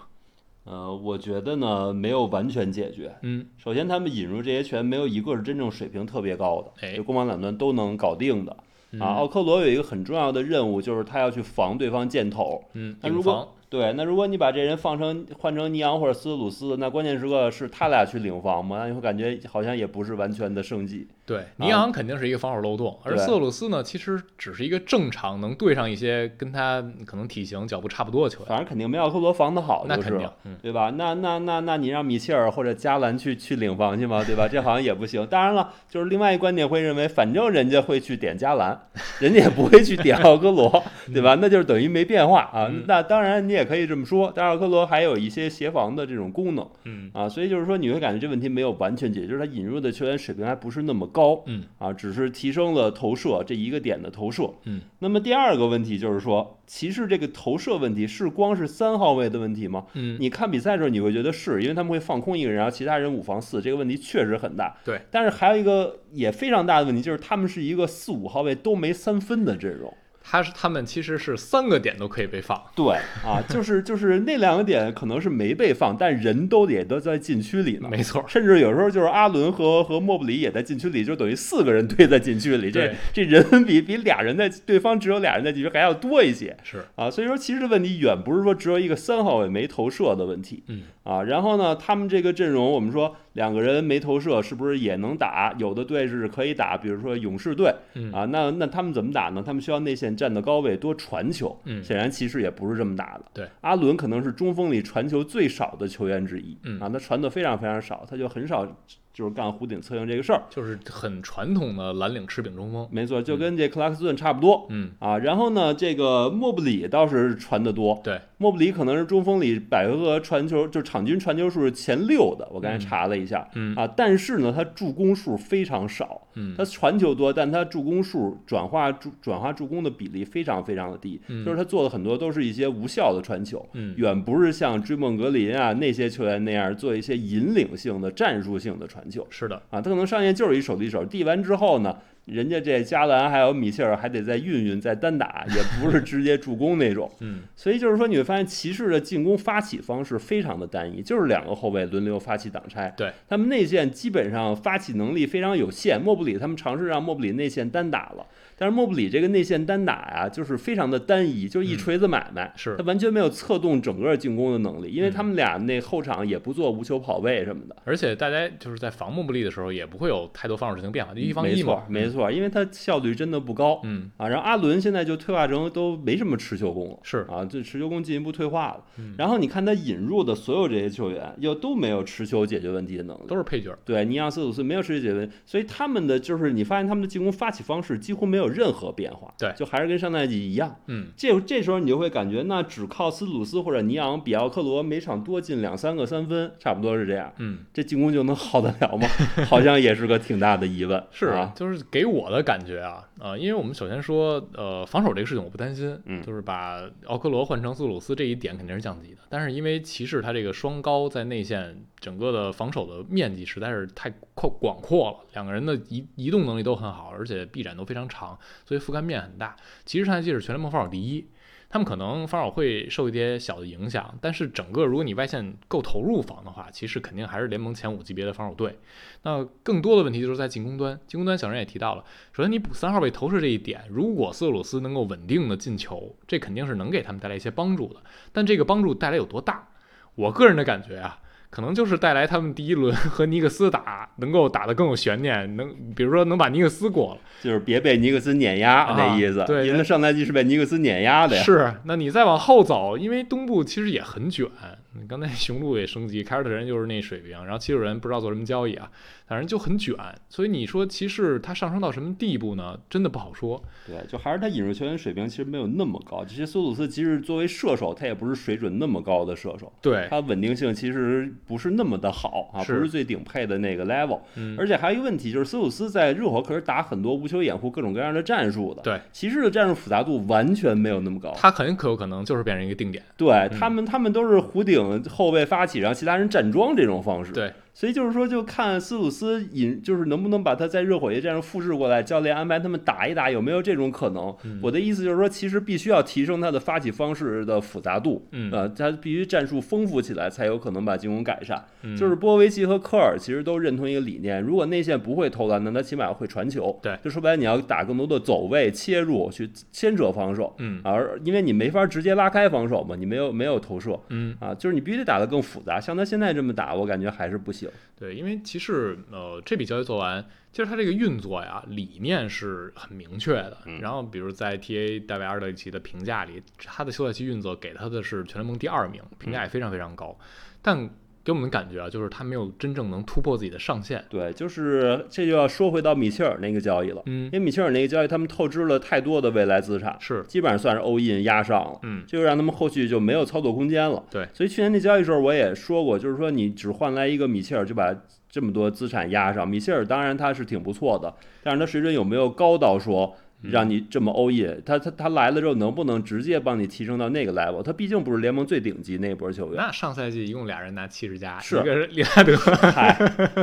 呃，我觉得呢没有完全解决。嗯，首先他们引入这些拳没有一个是真正水平特别高的，哎就攻防两端都能搞定的。嗯啊，奥科罗有一个很重要的任务，就是他要去防对方箭头。嗯，他如果对，那如果你把这人放成换成尼昂或者斯特鲁斯，那关键时刻是他俩去领防吗？那你会感觉好像也不是完全的胜绩。对尼昂肯定是一个防守漏洞，而对斯特鲁斯呢，其实只是一个正常能对上一些跟他可能体型脚步差不多的球员。反正肯定没奥科罗防得好，就是那肯定，嗯，对吧？那那那那你让米切尔或者加兰去去领防去吗？对吧？这好像也不行。当然了，就是另外一观点会认为，反正人家会去点加兰，人家也不会去点奥科罗，<laughs> 对吧？那就是等于没变化啊。嗯那当然你也可以这么说，但是奥科罗还有一些协防的这种功能嗯啊，所以就是说你会感觉这问题没有完全解决，就是他引入的球员水平还不是那么高嗯啊，只是提升了投射这一个点的投射。嗯，那么第二个问题就是说，骑士这个投射问题是光是三号位的问题吗？嗯，你看比赛的时候，你会觉得是因为他们会放空一个人，然后其他人五防四，这个问题确实很大。对，但是还有一个也非常大的问题，就是他们是一个四五号位都没三分的阵容。他是他们其实是三个点都可以被放。对啊，就是就是那两个点可能是没被放，但人都也都在禁区里呢。没错，甚至有时候就是阿伦和和莫布里也在禁区里，就等于四个人堆在禁区里，这这人比比俩人在对方只有俩人在禁区还要多一些是，啊，所以说其实问题远不是说只有一个三号位没投射的问题，嗯啊，然后呢，他们这个阵容我们说两个人没投射是不是也能打？有的队是可以打，比如说勇士队嗯啊，那那他们怎么打呢？他们需要内线站的高位多传球，嗯显然骑士也不是这么打的。对，阿伦可能是中锋里传球最少的球员之一，嗯啊，他传的非常非常少，他就很少就是干弧顶策应这个事儿。就是很传统的蓝领吃饼中锋。没错，就跟这克拉克斯顿差不多。嗯，啊，然后呢，这个莫布里倒是传的多，对，莫布里可能是中锋里百回合传球，就场均传球数是前六的，我刚才嗯查了一下，嗯。啊，但是呢，他助攻数非常少，嗯。他传球多，但他助攻数转化助转化助攻的比例非常非常的低，嗯。就是他做的很多都是一些无效的传球，嗯。远不是像追梦格林啊那些球员那样做一些引领性的战术性的传球。是的，啊，他可能上线就是一手递手，递完之后呢。人家这加兰还有米切尔还得再运运再单打，<laughs> 也不是直接助攻那种，嗯所以就是说你会发现骑士的进攻发起方式非常的单一，就是两个后卫轮流发起挡拆。对，他们内线基本上发起能力非常有限。莫布里他们尝试让莫布里内线单打了，但是莫布里这个内线单打呀，就是非常的单一，就是一锤子买卖，是他完全没有策动整个进攻的能力，因为嗯他们俩那后场也不做无球跑位什么的。而且大家就是在防莫布里的时候，也不会有太多防守进行变化，就一防没错一嘛，，没错，因为他效率真的不高嗯，啊。然后阿伦现在就退化成都没什么持球攻了。是，啊，这持球攻进一步退化了。嗯然后你看他引入的所有这些球员，又都没有持球解决问题的能力。都是配角。对，尼昂斯鲁斯没有持球解决问题，所以他们的就是你发现他们的进攻发起方式几乎没有任何变化。对就还是跟上赛季一样。嗯，这这时候你就会感觉，那只靠斯鲁斯或者尼昂比奥克罗每场多进两三个三分，差不多是这样。嗯，这进攻就能好得了吗？<laughs> 好像也是个挺大的疑问。是啊，就是给我的感觉啊，呃，因为我们首先说，呃，防守这个事情我不担心，嗯就是把奥克罗换成斯鲁斯这一点肯定是降级的，但是因为骑士他这个双高在内线整个的防守的面积实在是太阔广阔了，两个人的移移动能力都很好，而且臂展都非常长，所以覆盖面很大。其实上赛季是全联盟防守第一。他们可能防守会受一些小的影响，但是整个如果你外线够投入防的话，其实肯定还是联盟前五级别的防守队。那更多的问题就是在进攻端，进攻端小人也提到了，首先你补三号位投射这一点，如果斯特鲁斯能够稳定的进球，这肯定是能给他们带来一些帮助的。但这个帮助带来有多大？我个人的感觉啊，可能就是带来他们第一轮 <laughs> 和尼克斯打能够打得更有悬念，能比如说能把尼克斯过了。就是别被尼克斯碾压、啊那意思。对因为上赛季是被尼克斯碾压的呀。是，那你再往后走，因为东部其实也很卷。你刚才 <laughs> 雄鹿也升级，凯尔特人就是那水平，然后七六人不知道做什么交易啊，反正就很卷。所以你说骑士他上升到什么地步呢？真的不好说。对，就还是他引入球员水平其实没有那么高。这些苏鲁斯即使作为射手，他也不是水准那么高的射手，对，他稳定性其实不是那么的好啊，不是最顶配的那个 level。嗯，而且还有一个问题就是，苏鲁斯在热火可是打很多无球掩护、各种各样的战术的。对，骑士的战术复杂度完全没有那么高。他很可有可能就是变成一个定点。对他们，他们都是弧顶顶后卫发起，让其他人站桩这种方式。对，所以就是说，就看斯鲁斯引，就是能不能把他在热火这样复制过来，教练安排他们打一打，有没有这种可能？嗯我的意思就是说，其实必须要提升他的发起方式的复杂度，嗯呃，他必须战术丰富起来，才有可能把进攻改善。嗯就是波维奇和科尔其实都认同一个理念，如果内线不会投篮，那他起码会传球。对就说白了，你要打更多的走位、切入，去牵扯防守。嗯而因为你没法直接拉开防守嘛，你没有没有投射嗯，啊，就是你必须得打得更复杂。像他现在这么打，我感觉还是不行。对，因为其实呃这笔交易做完，其实它这个运作呀理念是很明确的。嗯。然后比如在 TA 戴维尔德里奇的评价里，他的休赛期运作给他的是全联盟第二名，评价也非常非常高，但给我们的感觉啊，就是他没有真正能突破自己的上限。对，就是这就要说回到米切尔那个交易了，嗯因，为米切尔那个交易，他们透支了太多的未来资产，是，基本上算是 all in 压上了。嗯这就让他们后续就没有操作空间了。对所以去年那交易时候我也说过，就是说你只换来一个米切尔就把这么多资产压上。米切尔当然他是挺不错的，但是他水准有没有高到说让你这么 all in？他他他来了之后能不能直接帮你提升到那个 level？他毕竟不是联盟最顶级那波球员。那上赛季一共俩人拿七十加，是一个是利拉德，嗨，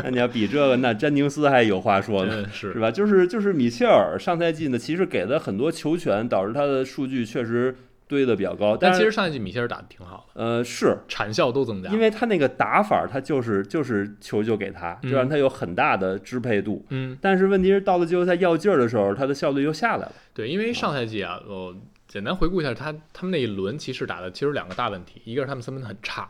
那你要比这个，那詹宁斯还有话说呢。是是吧？就是就是米切尔上赛季呢，其实给了很多球权，导致他的数据确实堆的比较高。但其实上一季米切尔打的挺好的，呃是产效都增加。因为他那个打法，他就是就是球就给他，就让他有很大的支配度。嗯，但是问题是到了季后赛要劲儿的时候，他的效率又下来了。对，因为上赛季啊，呃，简单回顾一下他他们那一轮，其实打的其实两个大问题，一个是他们三分很差，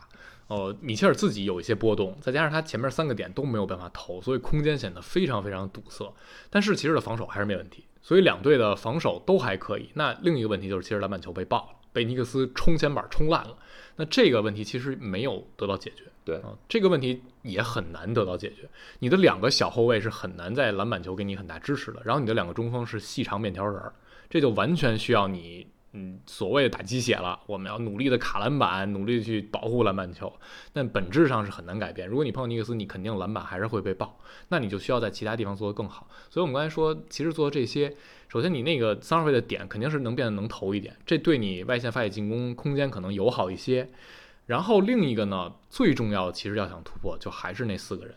哦、米切尔自己有一些波动，再加上他前面三个点都没有办法投，所以空间显得非常非常堵塞。但是其实的防守还是没问题，所以两队的防守都还可以。那另一个问题就是，其实篮板球被爆了，被尼克斯冲前板冲烂了。那这个问题其实没有得到解决。对啊，这个问题也很难得到解决。你的两个小后卫是很难在篮板球给你很大支持的，然后你的两个中锋是细长面条人儿，这就完全需要你，嗯，所谓的打鸡血了。我们要努力的卡篮板，努力去保护篮板球，但本质上是很难改变。如果你碰到尼克斯，你肯定篮板还是会被爆，那你就需要在其他地方做得更好。所以我们刚才说，其实做这些，首先你那个三号位的点肯定是能变得能投一点，这对你外线发起进攻空间可能友好一些。然后另一个呢，最重要的其实要想突破，就还是那四个人，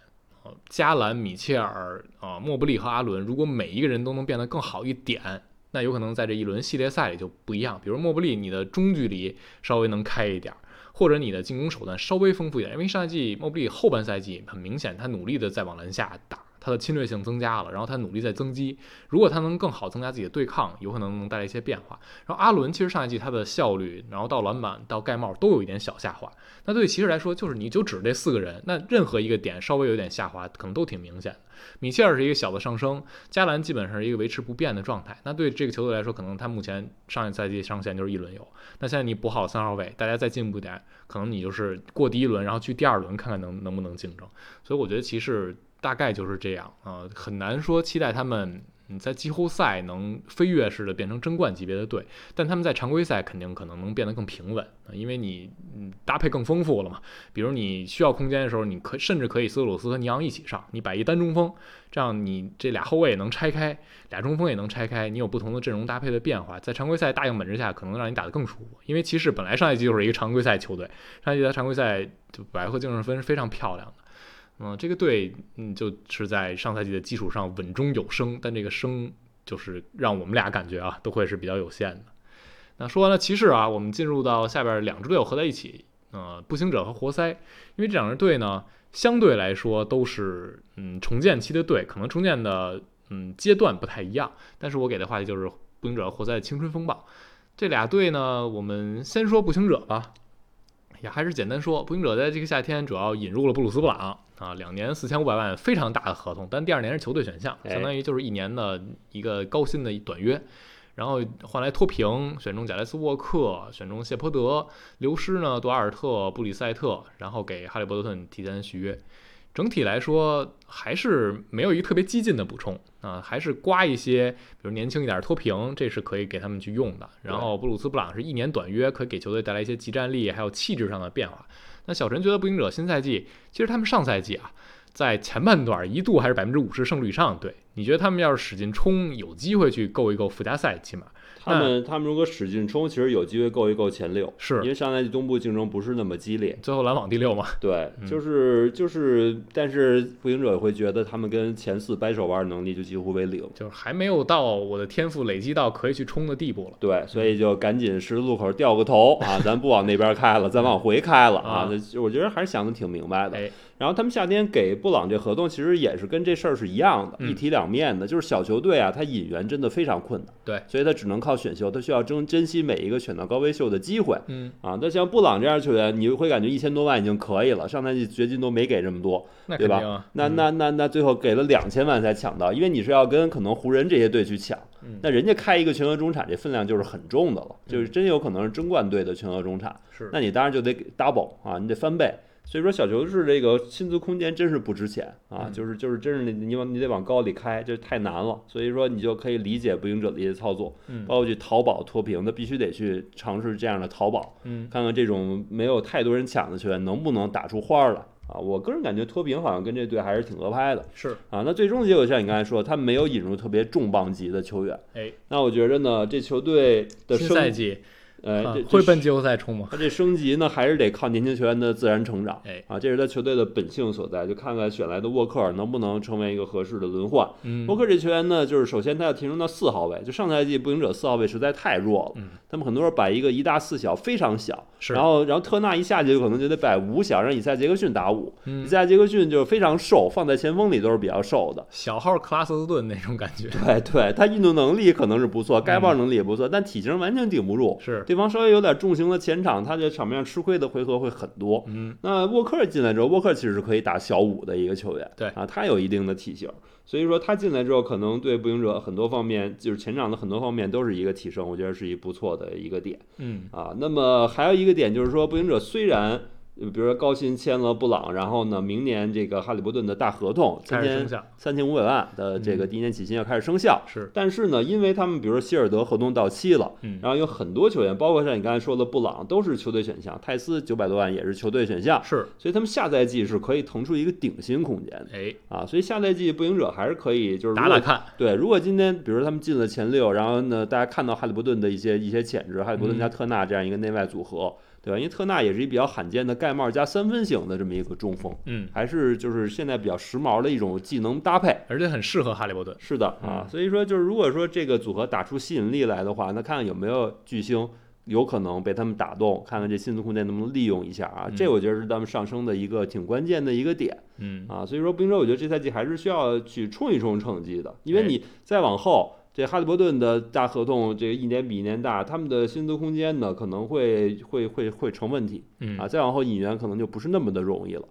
加兰、米切尔、啊、莫布利和阿伦，如果每一个人都能变得更好一点，那有可能在这一轮系列赛里就不一样。比如莫布利，你的中距离稍微能开一点，或者你的进攻手段稍微丰富一点，因为上赛季莫布利后半赛季很明显，他努力的在往篮下打。他的侵略性增加了，然后他努力在增肌。如果他能更好增加自己的对抗，有可能能带来一些变化。然后阿伦其实上一季他的效率，然后到篮板到盖帽都有一点小下滑。那对骑士来说，就是你就指这四个人，那任何一个点稍微有点下滑，可能都挺明显的。米切尔是一个小的上升，加兰基本上是一个维持不变的状态。那对这个球队来说，可能他目前上一赛季上限就是一轮游。那现在你补好三号位，大家再进步点，可能你就是过第一轮，然后去第二轮看看能能不能竞争。所以我觉得骑士大概就是这样啊、很难说期待他们。嗯，在季后赛能飞跃式的变成争冠级别的队，但他们在常规赛肯定可能能变得更平稳啊，因为你嗯搭配更丰富了嘛。比如你需要空间的时候，你可甚至可以斯鲁斯和尼昂一起上，你摆一单中锋，这样你这俩后卫也能拆开，俩中锋也能拆开，你有不同的阵容搭配的变化，在常规赛大样本之下，可能让你打得更舒服。因为骑士本来上一季就是一个常规赛球队，上一季的常规赛就百合净胜分是非常漂亮的。嗯，这个队嗯就是在上赛季的基础上稳中有升，但这个升就是让我们俩感觉啊都会是比较有限的。那说完了骑士啊，我们进入到下边两支队伍合在一起，呃，步行者和活塞，因为这两支队呢相对来说都是嗯重建期的队，可能重建的嗯阶段不太一样，但是我给的话题就是步行者和活塞的青春风暴。这俩队呢，我们先说步行者吧。也还是简单说，步行者在这个夏天主要引入了布鲁斯布朗啊，两年四千五百万，非常大的合同，但第二年是球队选项，相当于就是一年的一个高薪的短约，然后换来脱贫，选中贾莱斯沃克，选中谢泼德，流失呢多阿尔特、布里塞特，然后给哈利波特顿提前续约。整体来说还是没有一个特别激进的补充啊，还是刮一些，比如年轻一点脱贫，这是可以给他们去用的。然后布鲁斯布朗是一年短约，可以给球队带来一些集战力还有气质上的变化。那小陈觉得步行者新赛季，其实他们上赛季啊，在前半段一度还是百分之五十胜率以上对，你觉得他们要是使劲冲，有机会去够一够附加赛，起码他们他们如果使劲冲，其实有机会够一够前六，是因为上赛季东部竞争不是那么激烈。最后篮网第六嘛，对，嗯就是就是，但是步行者会觉得他们跟前四掰手腕能力就几乎为零。就是还没有到我的天赋累积到可以去冲的地步了。对，所以就赶紧十字路口掉个头啊，咱不往那边开了，<laughs> 咱往回开了啊我觉得还是想的挺明白的。哎，然后他们夏天给布朗这合同，其实也是跟这事儿是一样的，嗯一体两面的。就是小球队啊，他引援真的非常困难，对，所以他只能靠选秀，他需要珍珍惜每一个选到高位秀的机会嗯，啊。那像布朗这样球员，你会感觉一千多万已经可以了，上赛季掘金都没给这么多，对吧那。那嗯那那那最后给了两千万才抢到，因为你是要跟可能湖人这些队去抢，嗯那人家开一个全额中产，这分量就是很重的了，就是嗯真有可能是争冠队的全额中产，是那你当然就得给 double 啊，你得翻倍。所以说小球是这个薪资空间真是不值钱啊，嗯就是就是真是你你往你得往高里开，这太难了。所以说你就可以理解步行者的一些操作，嗯包括去淘宝脱贫，那必须得去尝试这样的淘宝，嗯看看这种没有太多人抢的球员能不能打出花儿来啊。我个人感觉脱贫好像跟这队还是挺合拍的。是啊，那最终结果像你刚才说，他没有引入特别重磅级的球员。哎，那我觉着呢，这球队的新，赛季呃，啊这这会奔季后赛冲吗？他这升级呢，还是得靠年轻球员的自然成长。哎，啊，这是他球队的本性所在，就看看选来的沃克尔能不能成为一个合适的轮换。嗯沃克这球员呢，就是首先他要提升到四号位，就上赛季步行者四号位实在太弱了，嗯他们很多人摆一个一大四小非常小，是然后然后特纳一下去就可能就得摆五小，让以赛杰克逊打五，嗯以赛杰克逊就是非常瘦，放在前锋里都是比较瘦的。小号克拉斯顿那种感觉对对，他运动能力可能是不错，盖帽能力也不错，但体型完全顶不住。是对方稍微有点重型的前场，他在场面上吃亏的回合会很多。嗯那沃克进来之后，沃克其实是可以打小五的一个球员，对啊，他有一定的体型，所以说他进来之后，可能对步行者很多方面，就是前场的很多方面都是一个提升，我觉得是一不错的一个点嗯啊。那么还有一个点就是说，步行者虽然。呃比如说高薪签了布朗，然后呢，明年这个哈利伯顿的大合同三千三千五百万的这个嗯。第一年起薪要开始生效，是。但是呢，因为他们比如说希尔德合同到期了，嗯然后有很多球员，包括像你刚才说的布朗，都是球队选项，泰斯九百多万也是球队选项，是。所以他们下赛季是可以腾出一个顶薪空间的哎。啊。所以下赛季步行者还是可以，就是打打看对，如果今天比如说他们进了前六，然后呢，大家看到哈利伯顿的一些一些潜质，哈利伯顿加嗯。特纳这样一个内外组合，对吧？因为特纳也是一比较罕见的盖帽加三分型的这么一个中锋，嗯，还是就是现在比较时髦的一种技能搭配。而且很适合哈利波特是的啊嗯，所以说就是如果说这个组合打出吸引力来的话，那看看有没有巨星有可能被他们打动，看看这薪资空间能不能利用一下啊。嗯这我觉得是他们上升的一个挺关键的一个点嗯啊。所以说，步行者我觉得这赛季还是需要去冲一冲成绩的，因为哎你再往后。这哈利伯顿的大合同，这个一年比一年大，他们的薪资空间呢可能会会会会成问题嗯啊。再往后引援可能就不是那么的容易了。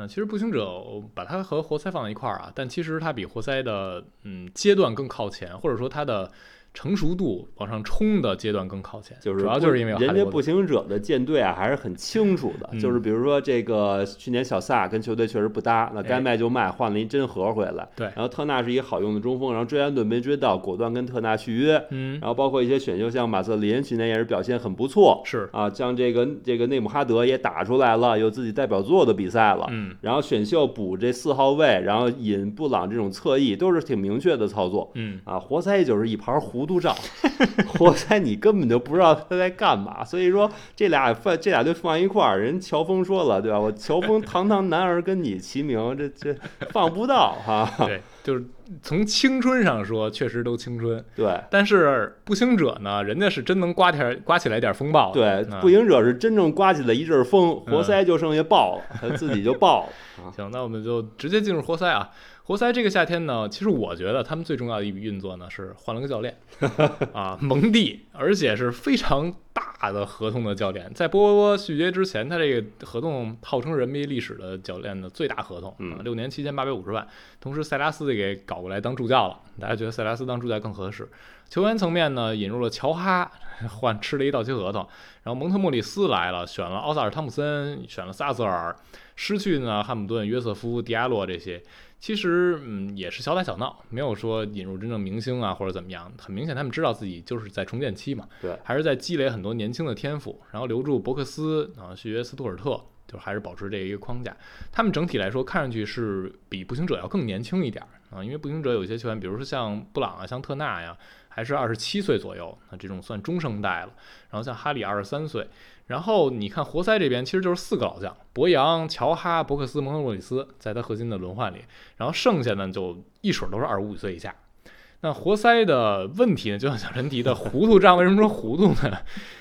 嗯，其实步行者把它和活塞放在一块儿啊，但其实它比活塞的嗯阶段更靠前，或者说它的成熟度往上冲的阶段更靠前，就是主要就是因为人家步。行者的舰队啊还是很清楚的，嗯就是比如说这个去年小萨跟球队确实不搭，那该哎卖就卖，换了一真核回来。对然后特纳是一个好用的中锋，然后追安顿没追到，果断跟特纳续约。嗯，然后包括一些选秀，像马瑟林去年也是表现很不错是，啊，像这个这个内姆哈德也打出来了，有自己代表作的比赛了。嗯然后选秀补这四号位，然后引布朗这种侧翼，都是挺明确的操作。嗯，啊，活塞就是一盘糊涂账，<laughs> 活塞你根本就不知道他在干嘛，所以说这俩放这俩队放一块儿，人乔峰说了，对吧？我乔峰堂堂男儿跟你齐名，这这放不到哈。对，就是从青春上说，确实都青春，对但是步行者呢，人家是真能刮点刮起来点风暴。对，嗯步行者是真正刮起来一阵风，嗯活塞就剩下爆了，他自己就爆了。<laughs> 啊行，那我们就直接进入活塞啊。活塞这个夏天呢，其实我觉得他们最重要的一笔运作呢是换了个教练 <laughs> 啊，蒙蒂，而且是非常大的合同的教练。在波波波续约之前，他这个合同号称人民历史的教练的最大合同，嗯啊，六年七千八百五十万。同时，塞拉斯也给搞过来当助教了，大家觉得塞拉斯当助教更合适。球员层面呢，引入了乔哈，换吃了一到期合同，然后蒙特莫里斯来了，选了奥萨尔汤普森，选了萨瑟尔，失去呢汉姆顿、约瑟夫、迪亚洛这些，其实嗯也是小打小闹，没有说引入真正明星啊或者怎么样。很明显，他们知道自己就是在重建期嘛，对还是在积累很多年轻的天赋，然后留住伯克斯啊，续约斯图尔特。就还是保持这一个框架。他们整体来说看上去是比步行者要更年轻一点儿啊，因为步行者有些球员，比如说像布朗啊、像特纳呀，还是二十七岁左右，那这种算中生代了。然后像哈里二十三岁，然后你看活塞这边其实就是四个老将：博扬、乔哈、伯克斯、蒙特莫里斯，在他核心的轮换里，然后剩下呢就一水都是二十五岁以下。那活塞的问题呢，就像小陈提的糊涂账，为什么说糊涂呢？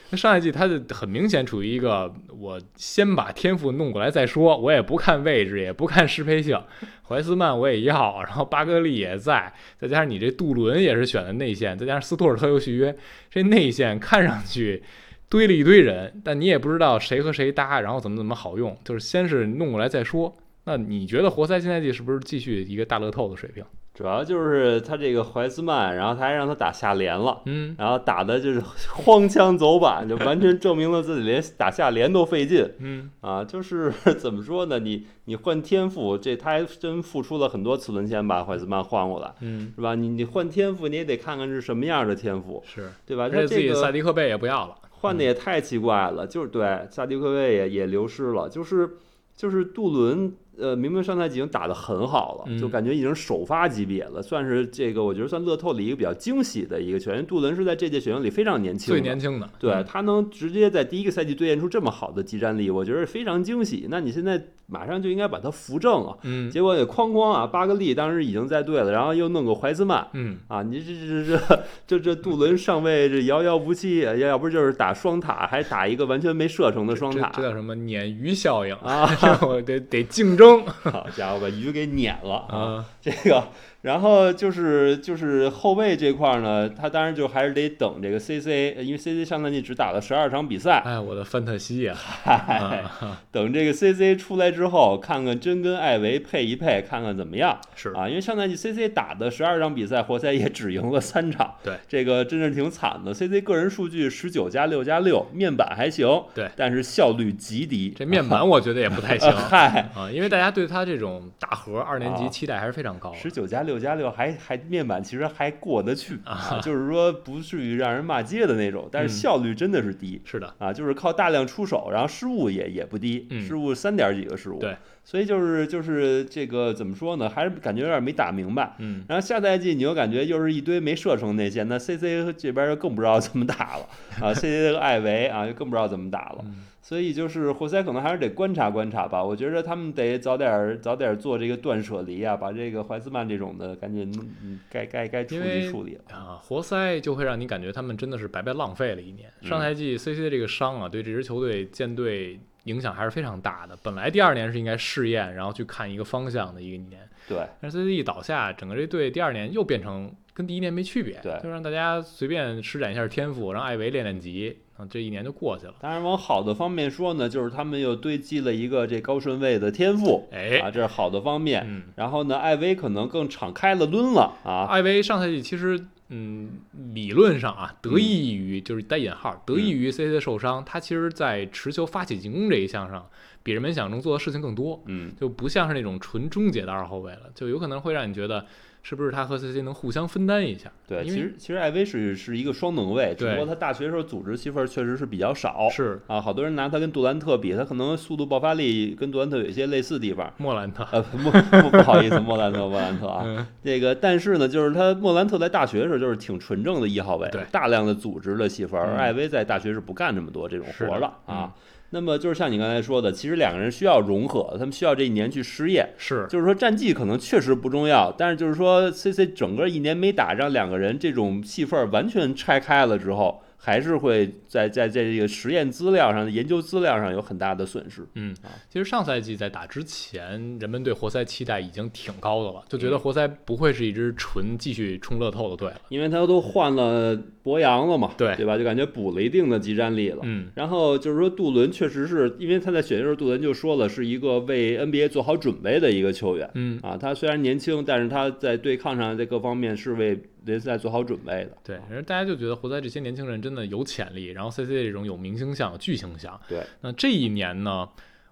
那上赛季他就很明显处于一个我先把天赋弄过来再说，我也不看位置，也不看适配性，怀斯曼我也要，然后巴格利也在，再加上你这杜伦也是选的内线，再加上斯图尔特又续约，这内线看上去堆了一堆人，但你也不知道谁和谁搭，然后怎么怎么好用，就是先是弄过来再说。那你觉得活塞新赛季是不是继续一个大乐透的水平？主要就是他这个怀斯曼，然后他还让他打下联了，嗯，然后打的就是荒腔走板，就完全证明了自己连打下联都费劲，嗯啊，就是怎么说呢？你你换天赋，这他还真付出了很多次轮签把怀斯曼换过来，嗯，是吧？你你换天赋，你也得看看是什么样的天赋，是，对吧？而且自己萨迪克贝也不要了，换的也太奇怪了，就是对萨迪克位也也流失了，就是就是杜伦，呃，明明上赛季已经打得很好了，嗯就感觉已经首发级别了，算是这个我觉得算乐透里一个比较惊喜的一个球员。杜伦是在这届选秀里非常年轻的，最年轻的，对嗯他能直接在第一个赛季兑现出这么好的集战力，我觉得非常惊喜。那你现在马上就应该把他扶正了，嗯结果也哐哐啊，巴格利当时已经在队了，然后又弄个怀斯曼。嗯，啊，你这这这这这杜伦上位这遥遥无期，要要不就是打双塔，还打一个完全没射程的双塔这这叫什么鲶鱼效应？啊！<laughs> 我得得竞争好家伙，把鱼给撵了啊！啊，这个，然后就是就是后卫这块儿呢，他当然就还是得等这个 CC，因为 CC 上赛季只打了十二场比赛，哎，我的范特西呀，嗨，啊 <laughs> 等这个 CC 出来之后，看看真跟艾维配一配，看看怎么样。是。啊？因为上赛季 CC 打的十二场比赛，活塞也只赢了三场，对，这个真是挺惨的。CC 个人数据十九加六加六，面板还行，对。但是效率极低。这面板我觉得也不太行。<laughs> 嗨，啊，因为大家对他这种大核二年级啊。期待还是非常高的。十九加六加六还还面板其实还过得去啊就是说不至于让人骂街的那种，但是嗯效率真的是低。是的，啊，就是靠大量出手，然后失误也也不低，嗯失误三点几个失误，对，所以就是就是这个怎么说呢，还是感觉有点没打明白。嗯，然后下赛季你又感觉又是一堆没射程内线，那 CC 这边就更不知道怎么打了啊，CC 这个艾维啊就更不知道怎么打了，嗯所以就是活塞可能还是得观察观察吧，我觉着他们得早点儿早点儿做这个断舍离啊，把这个怀斯曼这种的赶紧嗯该该该处理处理了。啊，活塞就会让你感觉他们真的是白白浪费了一年。上嗯赛季 CC 的这个伤啊，对这支球队建队影响还是非常大的。本来第二年是应该试验，然后去看一个方向的一个年，对，但是 CC 一倒下，整个这队第二年又变成跟第一年没区别，对就让大家随便施展一下天赋，让艾维练练级，啊，这一年就过去了。当然往好的方面说呢，就是他们又堆积了一个这高顺位的天赋哎，啊，这是好的方面。嗯，然后呢，艾薇可能更敞开了抡了啊，艾维上赛季其实，嗯，理论上啊，得益于、就是带引号，得益于 CC 的受伤，他其实在持球发起进攻这一项上，比人们想象中做的事情更多，嗯，就不像是那种纯终结的二后卫了，就有可能会让你觉得是不是他和 CC 能互相分担一下？对，其实其实艾薇是是一个双能卫，只不过他大学时候组织戏份确实是比较少是啊，好多人拿他跟杜兰特比，他可能速度爆发力跟杜兰特有一些类似地方。莫兰特，呃，不不不好意思，莫兰特，莫兰特啊，嗯，这个但是呢，就是他莫兰特在大学的时候就是挺纯正的一号位对，大量的组织了戏份，艾薇在大学是不干这么多这种活了嗯啊。那么就是像你刚才说的，其实两个人需要融合，他们需要这一年去试验。是，就是说战绩可能确实不重要，但是就是说 CC 整个一年没打，让两个人这种戏份儿完全拆开了之后，还是会在在在这个实验资料上、研究资料上有很大的损失。嗯啊，其实上赛季在打之前，人们对活塞期待已经挺高的了，就嗯觉得活塞不会是一支纯继续冲乐透的队了。因为他都换了博扬了嘛，对对吧？就感觉补了一定的集战力了。嗯，然后就是说，杜伦确实是因为他在选秀时候，杜伦就说了，是一个为 NBA 做好准备的一个球员嗯，啊。他虽然年轻，但是他在对抗上在各方面是为联赛做好准备的。对，然后大家就觉得活塞这些年轻人真的有潜力，然后 CC 这种有明星相、有巨星相。对，那这一年呢，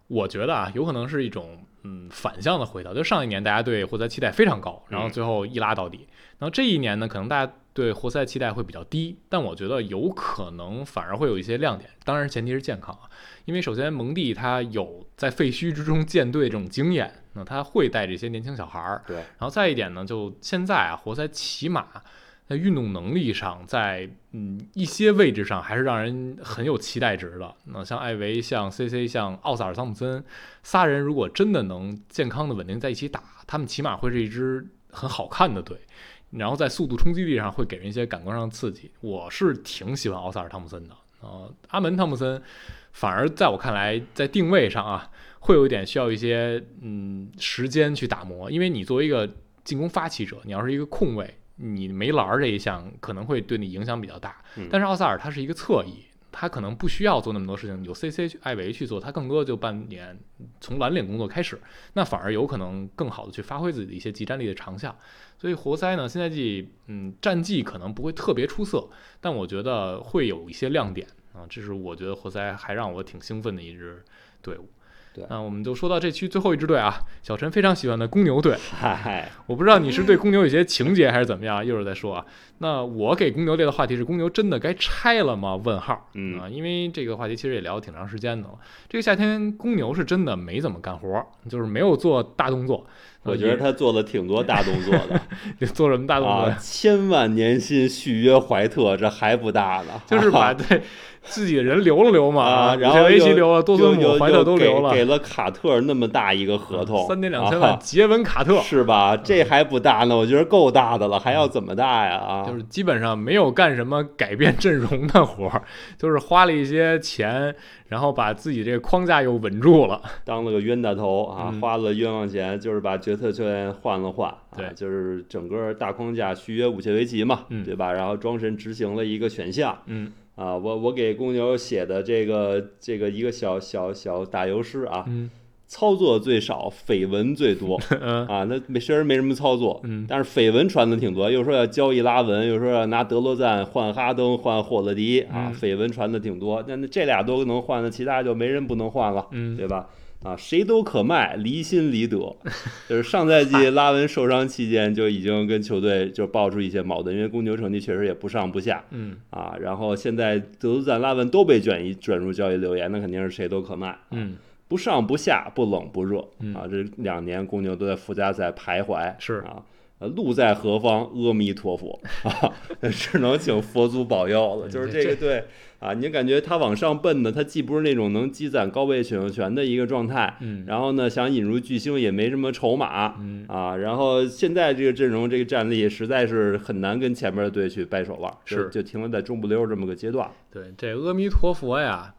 我觉得啊，有可能是一种嗯反向的回调，就上一年大家对活塞期待非常高，然后最后一拉到底，然后这一年呢，可能大家对活塞期待会比较低，但我觉得有可能反而会有一些亮点，当然前提是健康啊，因为首先蒙蒂他有在废墟之中建队这种经验，那他会带这些年轻小孩儿，对，然后再一点呢，就现在啊，活塞起码在运动能力上，在嗯一些位置上还是让人很有期待值的。那像艾维、像 CC、像奥萨尔·汤普森，仨人如果真的能健康的稳定在一起打，他们起码会是一支很好看的队。然后在速度冲击力上会给人一些感官上的刺激。我是挺喜欢奥萨尔·汤普森的。呃，阿门·汤普森反而在我看来，在定位上啊，会有一点需要一些嗯时间去打磨，因为你作为一个进攻发起者，你要是一个控卫。你没篮儿这一项可能会对你影响比较大，但是奥萨尔他是一个侧翼，他可能不需要做那么多事情，有 CC 去艾维去做，他更多就扮演从蓝领工作开始，那反而有可能更好的去发挥自己的一些技战力的长项。所以活塞呢，现在季嗯战绩可能不会特别出色，但我觉得会有一些亮点啊，这是我觉得活塞还让我挺兴奋的一支队伍。那我们就说到这区最后一支队啊，小陈非常喜欢的公牛队。嗨，我不知道你是对公牛有些情节还是怎么样，一会儿再说啊。那我给公牛列的话题是：公牛真的该拆了吗？问号。嗯啊，因为这个话题其实也聊了挺长时间的了。这个夏天公牛是真的没怎么干活，就是没有做大动作。我觉得他做了挺多大动作的。<laughs> 你做什么大动作？千万年薪续约怀特，这还不大呢？就是把 <laughs> 对。自己的人留了留嘛，然后维奇留了，多森姆、怀特都留了，给了卡特那么大一个合同，三年两千万，杰文卡特 <laughs> 是吧？这还不大呢，我觉得够大的了，还要怎么大呀？啊，就是基本上没有干什么改变阵容的活儿，就是花了一些钱，然后把自己这个框架又稳住了，当了个冤大头啊，花了冤枉钱，就是把决策教练换了换，对，就是整个大框架续约武切维奇嘛，对吧？然后庄神执行了一个选项，嗯。啊，我我给公牛写的这个这个一个小小小打油诗啊，操作最少，绯闻最多 <laughs> 啊。那没虽然没什么操作，但是绯闻传的挺多，又说要交易拉文，又说要拿德罗赞换哈登换霍勒迪啊，绯闻传的挺多。那那这俩都能换的，其他就没人不能换了，对吧？啊，谁都可卖，离心离德，就是上赛季拉文受伤期间就已经跟球队就爆出一些矛盾，因为公牛成绩确实也不上不下，嗯啊，然后现在德鲁赞、拉文都被卷一卷入交易留言，那肯定是谁都可卖，嗯，不上不下，不冷不热，啊，这两年公牛都在附加赛徘徊，是啊。呃，路在何方？阿弥陀佛 <laughs> 啊，只能请佛祖保佑了。就是这个队啊，你感觉他往上奔的，他既不是那种能积攒高位选秀权的一个状态，嗯，然后呢，想引入巨星也没什么筹码，嗯啊，然后现在这个阵容这个战力实在是很难跟前面的队去掰手腕，是就停留在中不溜这么个阶段。对，这阿弥陀佛呀。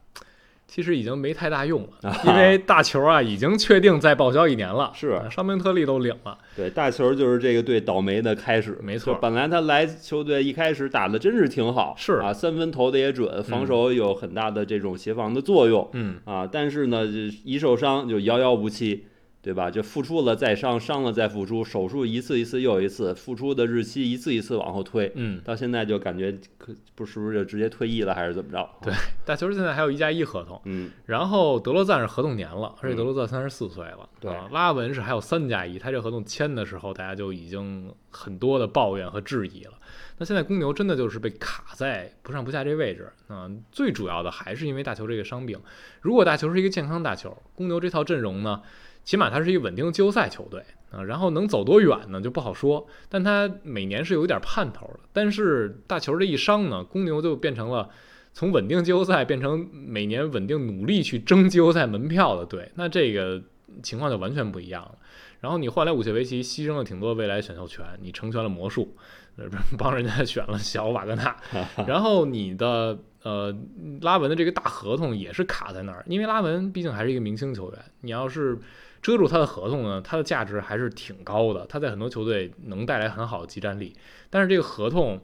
其实已经没太大用了，因为大球啊已经确定再报销一年了，<laughs> 是。伤病特例都领了。对，大球就是这个队倒霉的开始，没错。本来他来球队一开始打的真是挺好，是。啊，三分投的也准，防守有很大的这种协防的作用，嗯。啊，但是呢，一受伤就遥遥无期。对吧？就付出了再伤，伤了再付出，手术一次一次又一次，付出的日期一次一次往后推，嗯，到现在就感觉可不是不是就直接退役了还是怎么着？对，大球现在还有一加一合同，嗯，然后德罗赞是合同年了，而且德罗赞三十四岁了，对，拉文是还有三加一，他这合同签的时候大家就已经很多的抱怨和质疑了。那现在公牛真的就是被卡在不上不下这位置，嗯，最主要的还是因为大球这个伤病。如果大球是一个健康大球，公牛这套阵容呢？起码他是一个稳定的季后赛球队啊，然后能走多远呢就不好说，但他每年是有点盼头的。但是大球这一伤呢，公牛就变成了从稳定季后赛变成每年稳定努力去争季后赛门票的队，那这个情况就完全不一样了。然后你换来武切维奇，牺牲了挺多未来选秀权，你成全了魔术，<laughs> 帮人家选了小瓦格纳，<laughs> 然后你的呃拉文的这个大合同也是卡在那儿，因为拉文毕竟还是一个明星球员，你要是遮住他的合同呢，他的价值还是挺高的，他在很多球队能带来很好的集战力。但是这个合同，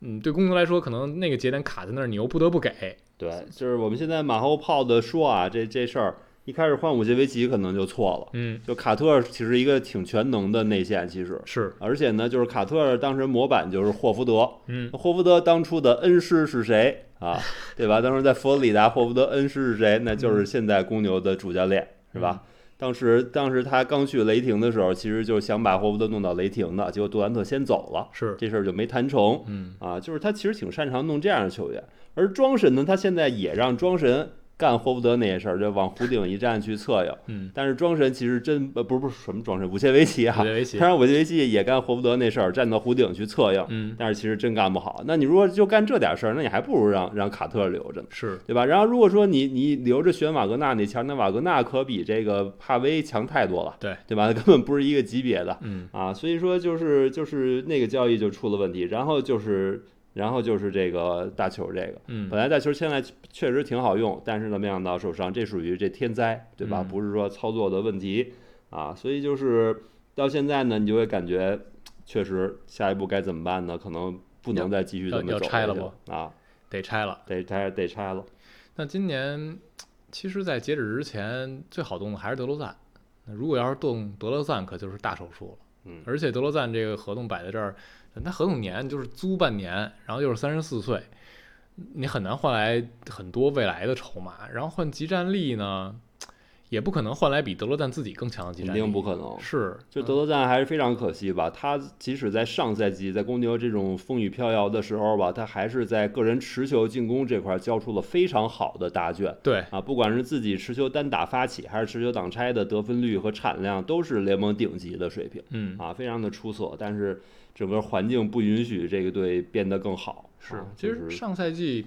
嗯，对公牛来说，可能那个节点卡在那儿，你又不得不给。对，就是我们现在马后炮的说啊，这这事儿一开始换武杰维奇可能就错了。嗯，就卡特其实一个挺全能的内线，其实是，而且呢，就是卡特当时模板就是霍福德。嗯，霍福德当初的恩师是谁啊？对吧？当时在佛罗里达，霍福德恩师是谁？那就是现在公牛的主教练，是吧？当时当时他刚去雷霆的时候，其实就是想把霍福德弄到雷霆的，结果杜兰特先走了，是，这事儿就没谈成。嗯。啊。就是他其实挺擅长弄这样的球员，而庄神呢，他现在也让庄神干霍福德那些事儿，就往湖顶一站去策应。嗯，但是庄神其实真呃不是不是什么庄神，武切维奇啊。他，让武切维奇也干霍福德那事儿，站到湖顶去策应，嗯。但是其实真干不好。那你如果就干这点事儿，那你还不如让让卡特留着呢。是，对吧？然后如果说你你留着选瓦格纳那强，那瓦格纳可比这个帕威强太多了，对。对吧？根本不是一个级别的。嗯。啊，所以说就是就是那个交易就出了问题，然后就是然后就是这个大球这个，嗯本来大球现在确实挺好用，但是呢没想到受伤，这属于这天灾，对吧？嗯不是说操作的问题啊，所以就是到现在呢，你就会感觉确实下一步该怎么办呢？可能不能再继续这要要么走下去拆了啊，得拆了。得拆得拆了。那今年其实，在截止之前，最好动的还是德罗赞。那如果要是动德罗赞，可就是大手术了。而且德罗赞这个合同摆在这儿，他合同年就是租半年，然后又是三十四岁，你很难换来很多未来的筹码。然后换吉战力呢，也不可能换来比德罗赞自己更强的集肯战力。定不可能。是，就德罗赞还是非常可惜吧，他即使在上赛季在公牛这种风雨飘摇的时候吧，他还是在个人持球进攻这块交出了非常好的答卷对，啊，不管是自己持球单打发起，还是持球挡拆的得分率和产量，都是联盟顶级的水平嗯，啊，非常的出色。但是整个环境不允许这个队变得更好，是啊。其实上赛季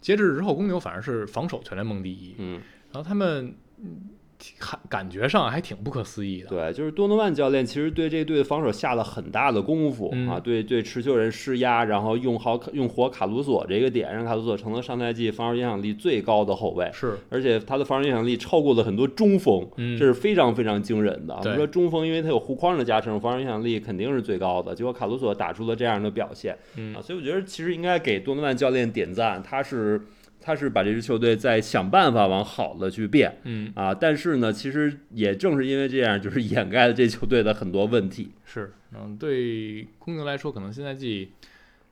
截止之后，公牛反而是防守全联盟第一，嗯。然后他们嗯感感觉上还挺不可思议的。对，就是多诺万教练其实对这队的防守下了很大的功夫、嗯啊，对对持球人施压，然后用好用活卡鲁索这个点，让卡鲁索成了上赛季防守影响力最高的后卫，是，而且他的防守影响力超过了很多中锋，嗯，这是非常非常惊人的。我们说中锋，因为他有护框的加成，防守影响力肯定是最高的。结果卡鲁索打出了这样的表现嗯啊，所以我觉得其实应该给多诺万教练点赞，他是他是把这支球队在想办法往好了去变。嗯啊，但是呢，其实也正是因为这样，就是掩盖了这球队的很多问题。是，嗯，对公牛来说，可能新赛季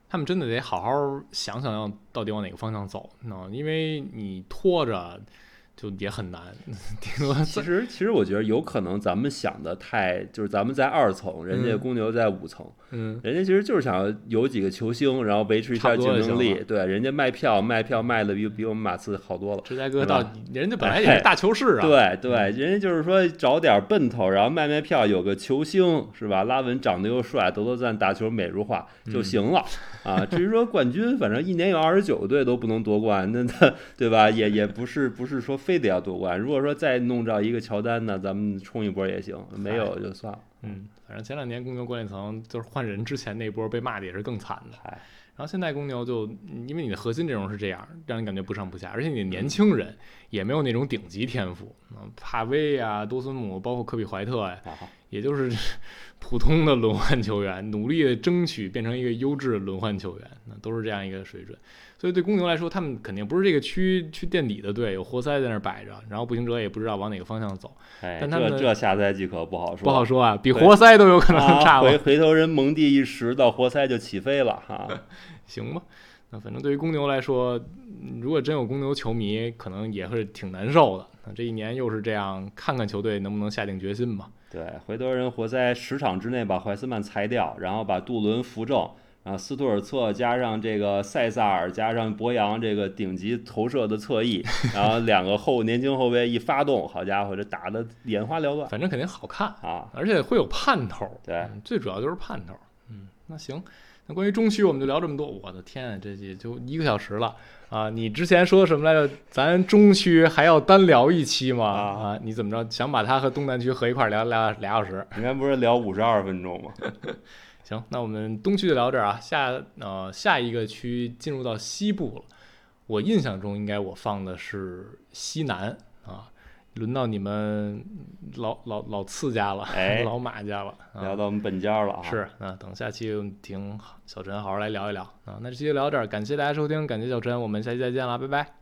他们真的得好好想想要到底往哪个方向走，那因为你拖着就也很难，<laughs> <laughs> 顶多其实，其实我觉得有可能咱们想的太，就是咱们在二层，人家嗯公牛在五层，嗯人家其实就是想有几个球星，然后维持一下竞争力。对，人家卖票卖票卖的比比我们马刺好多了。芝加哥到人家本来 <laughs> 也是大球市啊，对对，人家就是说找点奔头，然后卖卖票，有个球星是吧？拉文长得又帅，德罗赞打球美如画就嗯行了、啊。至于说冠军，反正一年有二十九队都不能夺冠，那那对吧？也也不是不是说非得要夺冠。如果说再弄着一个乔丹呢，咱们冲一波也行，没有就算了。嗯，反正前两年公牛管理层就是换人之前那波被骂的也是更惨的，嗨，然后现在公牛就因为你的核心阵容是这样，让你感觉不上不下，而且你的年轻人也没有那种顶级天赋，嗯，帕威啊、多森姆，包括科比怀特呀、啊也就是普通的轮换球员，努力的争取变成一个优质的轮换球员，那都是这样一个水准。所以对公牛来说，他们肯定不是这个区区垫底的队，有活塞在那儿摆着，然后步行者也不知道往哪个方向走，哎，但他们这这下赛季可不好说，不好说啊，比活塞都有可能啊。差吧。回回头人蒙蒂一时到活塞就起飞了哈。<laughs> 行吧，那反正对于公牛来说，嗯如果真有公牛球迷，可能也是挺难受的。那这一年又是这样，看看球队能不能下定决心吧。对，回头人活塞十场之内把怀斯曼裁掉，然后把杜伦扶正，然后斯图尔策加上这个塞萨尔加上博扬这个顶级投射的侧翼，然后 <laughs> 两个后年轻后卫一发动，好家伙，这打的眼花缭乱反正肯定好看，啊！而且会有盼头。对嗯最主要就是盼头。嗯，那行，那关于中区我们就聊这么多。我的天啊，这也就一个小时了啊！你之前说什么来着？咱中区还要单聊一期吗？啊啊，你怎么着想把它和东南区合一块儿聊俩俩小时？你看不是聊五十二分钟吗？<laughs> 行，那我们东区就聊这儿啊，下呃下一个区进入到西部了。我印象中应该我放的是西南啊，轮到你们老老老次家了，哎老马家了。啊、聊到我们本家了啊！是，啊等下期听小陈好好来聊一聊啊。那这期就聊到这儿，感谢大家收听，感谢小陈，我们下期再见了，拜拜。